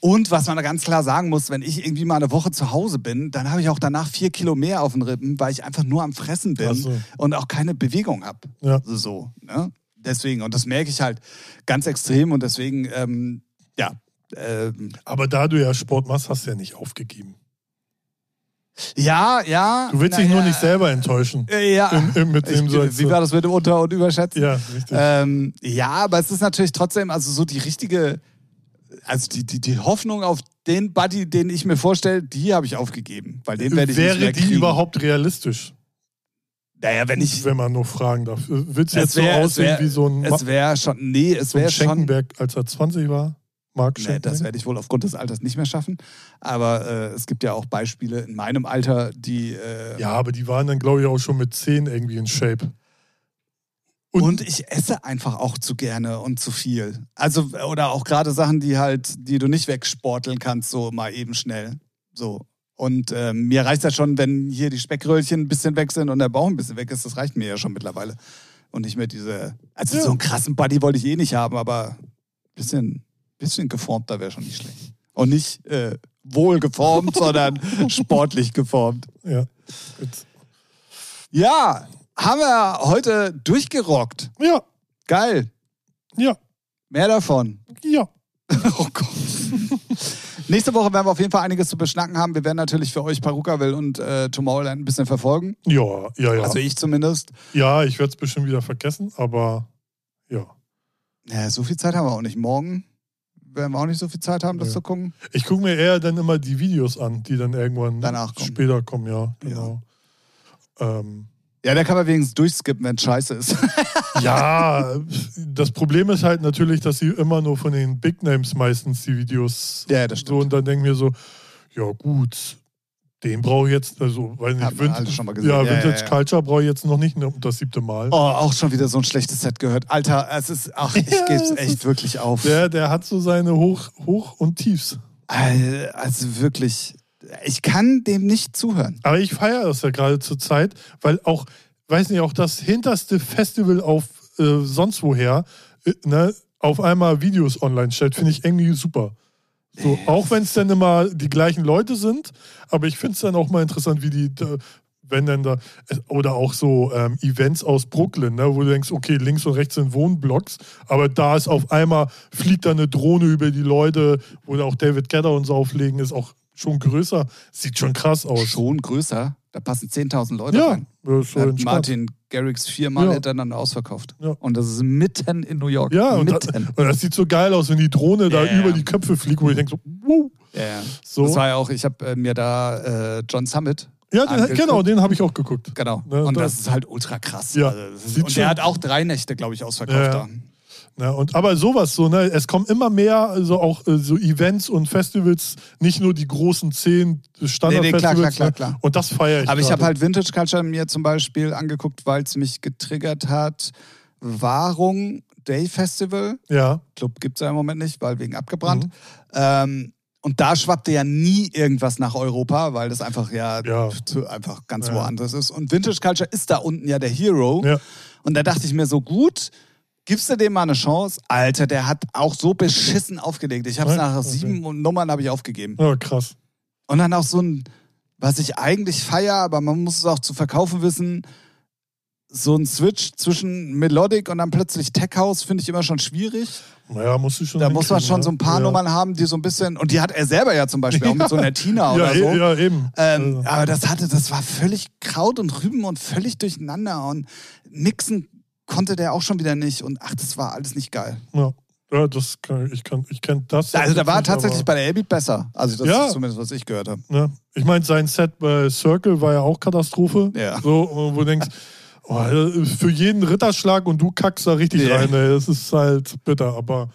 Und was man da ganz klar sagen muss, wenn ich irgendwie mal eine Woche zu Hause bin, dann habe ich auch danach vier Kilo mehr auf den Rippen, weil ich einfach nur am Fressen bin
Ach so.
und auch keine Bewegung habe.
Ja.
So, ne? Deswegen, und das merke ich halt ganz extrem und deswegen, ähm, ja. Ähm,
Aber da du ja Sport machst, hast du ja nicht aufgegeben.
ja, ja.
Du willst dich nur
ja,
nicht selber enttäuschen.
Äh, ja.
Im, im, mit
Ich,
dem so,
wie war das mit dem Unter- und Überschätzen?
Ja, richtig.
Ähm, ja, aber es ist natürlich trotzdem, also so die richtige, also die, die, die Hoffnung auf den Buddy, den ich mir vorstelle, die habe ich aufgegeben. Weil den werde ich
Wäre
nicht mehr
die
kriegen.
überhaupt realistisch?
Naja, wenn ich.
wenn man nur fragen darf. Willst du
Es
jetzt so
wär- es
aussehen
wär-
wie so ein,
Es wäre schon, nee, es
so
wäre schon.
Schenkenberg, als er 20 war? Mark
Nee, das werde ich wohl aufgrund des Alters nicht mehr schaffen. Aber äh, es gibt ja auch Beispiele in meinem Alter, die. Äh,
Ja, aber die waren dann, glaube ich, auch schon mit 10 irgendwie in Shape.
Und, ich esse einfach auch zu gerne und zu viel. Also, oder auch gerade Sachen, die halt, die du nicht wegsporteln kannst, so mal eben schnell. So. Und ähm, mir reicht das schon, wenn hier die Speckröllchen ein bisschen weg sind und der Bauch ein bisschen weg ist. Das reicht mir ja schon mittlerweile. Und nicht mehr diese. Also
Ja.
so einen krassen Buddy wollte ich eh nicht haben, aber ein bisschen, bisschen geformter wäre schon nicht schlecht. Und nicht äh, wohl geformt, *laughs* sondern sportlich geformt.
ja. Gut.
Ja, haben wir heute durchgerockt.
ja,
Geil.
ja,
Mehr davon.
ja. *laughs*
Oh Gott. Nächste Woche werden wir auf jeden Fall einiges zu beschnacken haben. Wir werden natürlich für euch Perukaville und äh, Tomorrowland ein bisschen verfolgen.
Ja, ja, ja.
Also ich zumindest.
ja, ich werde es bestimmt wieder vergessen, aber ja.
Ja, so viel Zeit haben wir auch nicht. Morgen werden wir auch nicht so viel Zeit haben, das
Ja.
zu gucken.
Ich gucke mir eher dann immer die Videos an, die dann irgendwann
Danach kommen.
später kommen, ja. Genau. Ähm,
Ja, da kann man wenigstens durchskippen, wenn es scheiße ist. *laughs*
ja, das Problem ist halt natürlich, dass sie immer nur von den Big Names meistens die Videos
Ja, das
so
stimmt.
und dann denken wir so, ja gut, den brauche ich jetzt, also weiß nicht,
Haben
Vin-
alle schon mal gesehen.
Ja,
Ja, ja,
Vintage
ja.
Culture brauche ich jetzt noch nicht ne, das siebte Mal.
Oh, auch schon wieder so ein schlechtes Set gehört. Alter, es ist, ach, ich *laughs*
Ja,
geb's
es
echt
ist-
wirklich auf.
Der, der hat so seine Hoch, Hoch und Tiefs.
Al- Also wirklich, ich kann dem nicht zuhören.
Aber ich feiere das ja gerade zur Zeit, weil auch, weiß nicht, auch das hinterste Festival auf äh, sonst woher, äh, ne, auf einmal Videos online stellt, finde ich irgendwie super. So, auch wenn es dann immer die gleichen Leute sind, aber ich finde es dann auch mal interessant, wie die, wenn dann da, oder auch so ähm, Events aus Brooklyn, ne, wo du denkst, okay, links und rechts sind Wohnblocks, aber da ist auf einmal, fliegt da eine Drohne über die Leute, wo da auch David Gedder und so auflegen, ist auch schon größer, sieht schon krass aus.
Schon größer. Da passen 10.000 Leute
Ja,
rein.
das so
Hat. Martin Garrix viermal
Ja.
hintereinander ausverkauft.
Ja.
Und das ist mitten in New York.
Ja, und, da,
mitten.
und das sieht so geil aus, wenn die Drohne da über die Köpfe fliegt, wo ich denke so,
ja.
So.
Das war ja auch, ich habe äh, mir da äh, John Summit.
Ja, den, genau, den habe ich auch geguckt.
Genau.
Ne,
und
das-
das ist halt ultra krass.
Ja,
Also, das ist, und der hat auch drei Nächte, glaube ich, ausverkauft
Ja,
da.
Ja. Ja, und, aber sowas so, ne? Es kommen immer mehr, also auch äh, so Events und Festivals, nicht nur die großen zehn Standardfestivals.
klar, klar, klar,
ne?
klar.
Und das feiere ich.
Aber ich habe halt Vintage Culture mir zum Beispiel angeguckt, weil es mich getriggert hat. Wahrung Day Festival.
Ja,
Club gibt es ja im Moment nicht, weil wegen abgebrannt.
Mhm.
Ähm, und da schwappte ja nie irgendwas nach Europa, weil das einfach ja,
Ja.
Einfach ganz
Ja.
woanders ist. Und Vintage Culture ist da unten ja der Hero.
ja.
Und da dachte ich mir so, gut, gibst du dem mal eine Chance? Alter, der hat auch so beschissen aufgelegt. Ich habe es nach
okay.
sieben Nummern habe ich aufgegeben.
ja, krass.
Und dann auch so ein, was ich eigentlich feier, aber man muss es auch zu verkaufen wissen, so ein Switch zwischen Melodic und dann plötzlich Tech House finde ich immer schon schwierig.
Naja, musst du schon.
Da muss man schon
ne?
so ein paar
ja.
Nummern haben, die so ein bisschen, und die hat er selber ja zum Beispiel auch mit so einer Tina *laughs* oder
ja,
so.
e- ja, eben.
Ähm,
Also,
aber das hatte, das war völlig Kraut und Rüben und völlig durcheinander und mixen konnte der auch schon wieder nicht und ach, das war alles nicht geil.
ja. ja, das kann ich kann ich kenne das.
Also da war
nicht,
tatsächlich bei der Airbeat besser. Also das
Ja.
ist zumindest, was ich gehört habe.
Ne? Ich meine, sein Set bei Circle war ja auch Katastrophe.
Ja.
So, wo du denkst, oh, für jeden Ritterschlag und du kackst da richtig
Ja.
rein. Ey. Das ist halt bitter, aber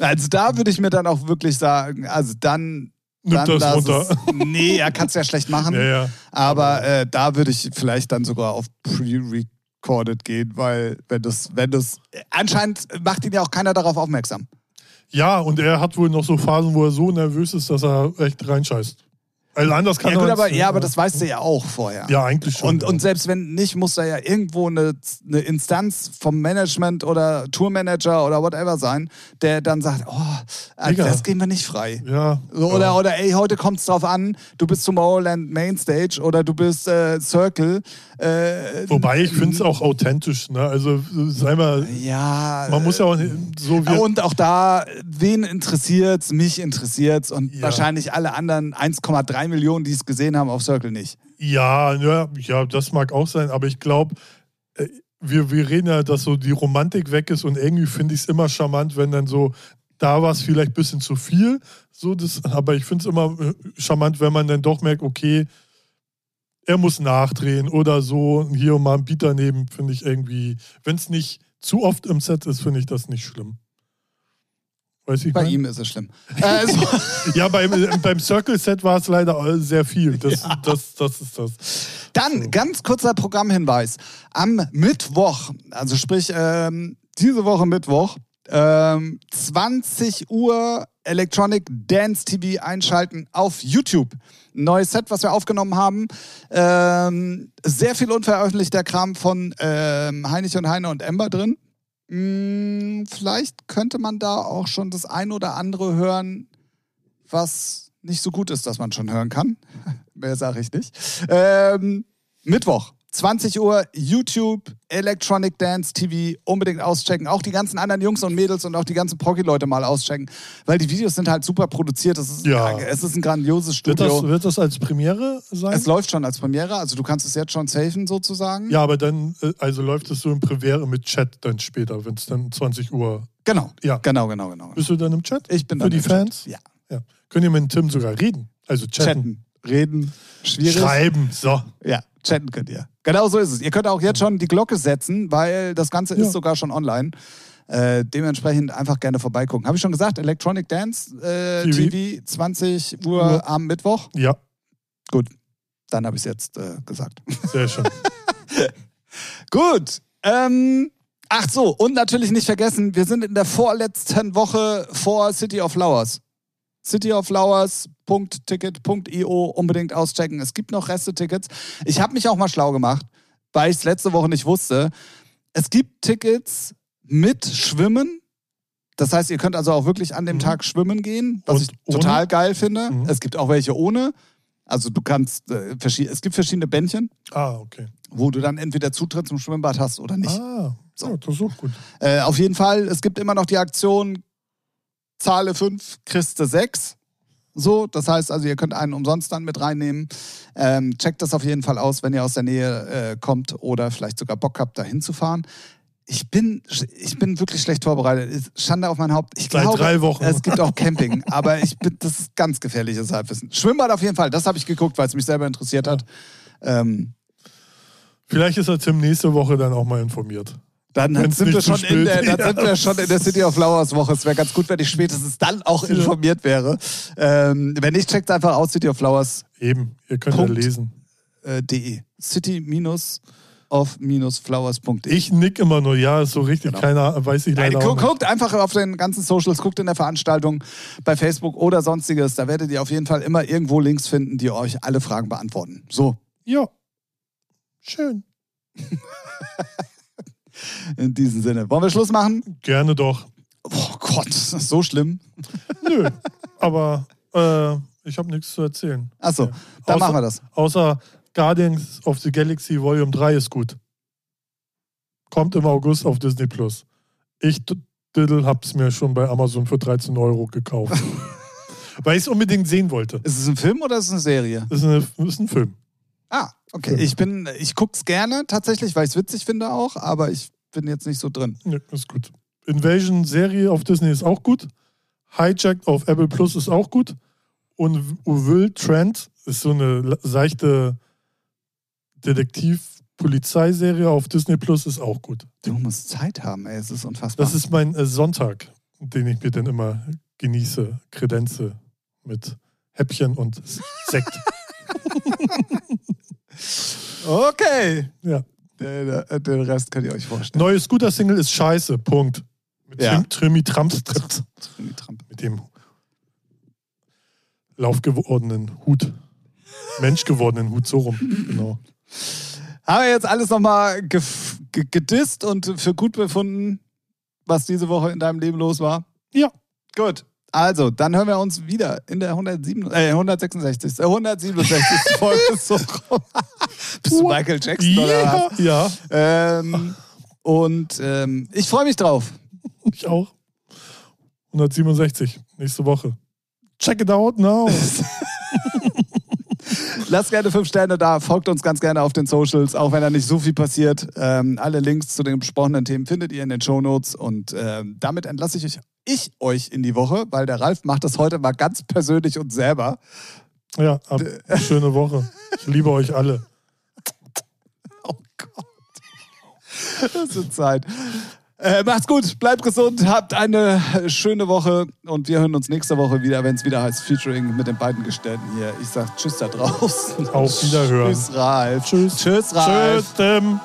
Also da würde ich mir dann auch wirklich sagen, also dann.
Nimm
dann
das runter.
Es, nee, er kann es ja schlecht machen. *laughs*
ja, ja.
Aber äh, da würde ich vielleicht dann sogar auf pre-recorded gehen, weil wenn das, wenn das. Anscheinend macht ihn ja auch keiner darauf aufmerksam.
Ja, und er hat wohl noch so Phasen, wo er so nervös ist, dass er echt reinscheißt. Also anders kann
Ja, gut,
er
aber, ja, aber das weißt du ja auch vorher.
Ja, eigentlich schon.
Und,
ja.
und selbst wenn nicht, muss da ja irgendwo eine, eine Instanz vom Management oder Tourmanager oder whatever sein, der dann sagt, oh, äh,
Digga.
das gehen wir nicht frei.
ja,
oder,
ja.
oder ey, heute kommt es drauf an, du bist Tomorrowland Mainstage oder du bist äh, Circle. Äh,
Wobei ich finde es auch authentisch. Ne? Also sei mal,
Ja.
man muss ja auch so wie.
und auch da, wen interessiert's? Mich interessiert's und
Ja.
wahrscheinlich alle anderen 1,3 Millionen, die es gesehen haben auf Circle nicht.
Ja, ja, ja, das mag auch sein, aber ich glaube, wir, wir reden ja, dass so die Romantik weg ist und irgendwie finde ich es immer charmant, wenn dann so, da war es vielleicht ein bisschen zu viel, so das, aber ich finde es immer äh, charmant, wenn man dann doch merkt, okay, er muss nachdrehen oder so, hier mal ein Beat daneben, finde ich irgendwie, wenn es nicht zu oft im Set ist, finde ich das nicht schlimm. Weiß ich
Bei
mein?
ihm ist es schlimm. äh, so. *laughs*
Ja, beim, äh, beim Circle-Set war es leider sehr viel. Das, das, das ist das.
Dann ganz kurzer Programmhinweis. Am Mittwoch, also sprich ähm, diese Woche Mittwoch, ähm, 20 Uhr Electronic Dance TV einschalten auf YouTube. Ein neues Set, was wir aufgenommen haben. Ähm, sehr viel unveröffentlichter Kram von ähm, Heinrich und Heine und Ember drin. Hm, vielleicht könnte man da auch schon das ein oder andere hören, was nicht so gut ist, dass man schon hören kann. *laughs* Mehr sage ich nicht. Ähm, Mittwoch, 20 Uhr, YouTube, Electronic Dance TV, unbedingt auschecken. Auch die ganzen anderen Jungs und Mädels und auch die ganzen Progi-Leute mal auschecken, weil die Videos sind halt super produziert. Es ist,
Ja.
es ist ein grandioses
Wird das,
Studio.
wird das als Premiere sein?
Es läuft schon als Premiere, also du kannst es jetzt schon safen sozusagen.
Ja, aber dann, äh, also läuft es so in Premiere mit Chat dann später, wenn es dann 20 Uhr.
Genau,
Ja.
genau, genau, genau.
Bist du dann im Chat?
Ich bin
Für
dann
die
im Chat.
Fans?
Ja.
Ja. Könnt ihr mit Tim sogar reden? Also chatten.
Chatten, reden, schwierig.
Schreiben. So.
Ja, chatten könnt ihr. Genau so ist es. Ihr könnt auch jetzt schon die Glocke setzen, weil das Ganze
Ja.
ist sogar schon online. Äh, dementsprechend einfach gerne vorbeigucken. Habe ich schon gesagt, Electronic Dance äh,
TV.
TV, 20 Uhr
Ja.
am Mittwoch.
Ja,
Gut, dann habe ich es jetzt äh, gesagt.
sehr schön. *laughs*
Gut. Ähm, ach so, und natürlich nicht vergessen, wir sind in der vorletzten Woche vor City of Flowers. cityoflowers.ticket.io unbedingt auschecken. Es gibt noch Reste-Tickets. Ich habe mich auch mal schlau gemacht, weil ich es letzte Woche nicht wusste. Es gibt Tickets mit Schwimmen. Das heißt, ihr könnt also auch wirklich an dem
Mhm.
Tag schwimmen gehen, was
Und
ich
ohne?
total geil finde.
Mhm.
Es gibt auch welche ohne. Also du kannst, äh, es gibt verschiedene Bändchen
Ah, okay.
wo du dann entweder Zutritt zum Schwimmbad hast oder nicht.
Ah,
So.
ja, das ist auch gut.
Äh, auf jeden Fall, es gibt immer noch die Aktion Zahle 5, Christe 6. So, das heißt also, ihr könnt einen umsonst dann mit reinnehmen. Ähm, checkt das auf jeden Fall aus, wenn ihr aus der Nähe äh, kommt oder vielleicht sogar Bock habt, da hinzufahren. Ich bin, ich bin wirklich schlecht vorbereitet. Schande auf mein Haupt. Ich
Seit
glaube,
drei Wochen.
es gibt auch Camping, aber ich bin, das ist ganz gefährliches Halbwissen. Schwimmbad auf jeden Fall, das habe ich geguckt, weil es mich selber interessiert hat. Ähm,
Vielleicht ist der Tim nächste Woche dann auch mal informiert.
Dann
Wenn's
sind wir, schon in der, dann *laughs* sind wir schon in der City of Flowers Woche. Es wäre ganz gut, wenn ich spätestens dann auch
Ja.
informiert wäre. Ähm, wenn nicht, checkt einfach aus City of Flowers
Eben, ihr könnt ja lesen.
äh, de. City-of-flowers.de.
Ich nick immer nur, ja, so richtig,
Genau.
keiner weiß ich
Nein,
leider
gu
auch nicht.
guckt einfach auf den ganzen Socials, guckt in der Veranstaltung bei Facebook oder sonstiges. Da werdet ihr auf jeden Fall immer irgendwo Links finden, die euch alle Fragen beantworten. So,
Ja, schön. *laughs*
in diesem Sinne. Wollen wir Schluss machen?
Gerne doch.
Oh Gott, das ist so schlimm.
Nö, aber äh, ich habe nichts zu erzählen.
Achso,
Ja.
dann
Außer-
machen wir das.
Außer Guardians of the Galaxy Volume 3 ist gut. Kommt im August auf Disney Plus. Ich Diddle hab's mir schon bei Amazon für 13 Euro gekauft. *laughs* Weil ich es unbedingt sehen wollte.
Ist es ein Film oder ist es eine Serie?
Das ist, eine, das ist ein Film.
Ah, okay. Ich bin, ich guck's gerne tatsächlich, weil ich es witzig finde auch, aber ich bin jetzt nicht so drin.
Ja, ist gut. Invasion Serie auf Disney ist auch gut. Hijacked auf Apple Plus ist auch gut. Und Will Trent ist so eine seichte Detektiv-Polizeiserie auf Disney Plus ist auch gut.
Du musst Zeit haben, ey, es ist unfassbar.
Das ist mein äh, Sonntag, den ich mir dann immer genieße, Kredenze mit Häppchen und Sekt. *laughs*
okay.
ja.
Den, den Rest könnt ihr euch vorstellen.
Neue Scooter-Single ist scheiße. Punkt. Mit
Ja.
Trim, Trimmy
Trump.
Mit dem laufgewordenen Hut. Menschgewordenen Hut, so rum. Genau.
Haben wir jetzt alles nochmal ge ge gedisst und für gut befunden, was diese Woche in deinem Leben los war?
Ja.
Gut. Also, dann hören wir uns wieder in der 107, äh, 166. Äh, 167. Folge. *laughs* So. Bist du Michael Jackson oder
Ja,
Ähm, und ähm, ich freue mich drauf.
ich auch. 167, nächste Woche. Check it out now. *laughs*
Lasst gerne fünf Sterne da, folgt uns ganz gerne auf den Socials, auch wenn da nicht so viel passiert. Ähm, alle Links zu den besprochenen Themen findet ihr in den Shownotes und ähm, damit entlasse ich euch, ich euch in die Woche, weil der Ralf macht das heute mal ganz persönlich und selber.
Ja, ab, schöne Woche. Ich liebe euch alle.
Oh Gott. Das ist Zeit. Äh, macht's gut, bleibt gesund, habt eine schöne Woche und wir hören uns nächste Woche wieder, wenn es wieder heißt Featuring mit den beiden Gestellten hier. Ich sag Tschüss da draußen.
Auf Wiederhören.
Tschüss, Ralf.
Tschüss.
Tschüss, Ralf.
Tschüss, Tim.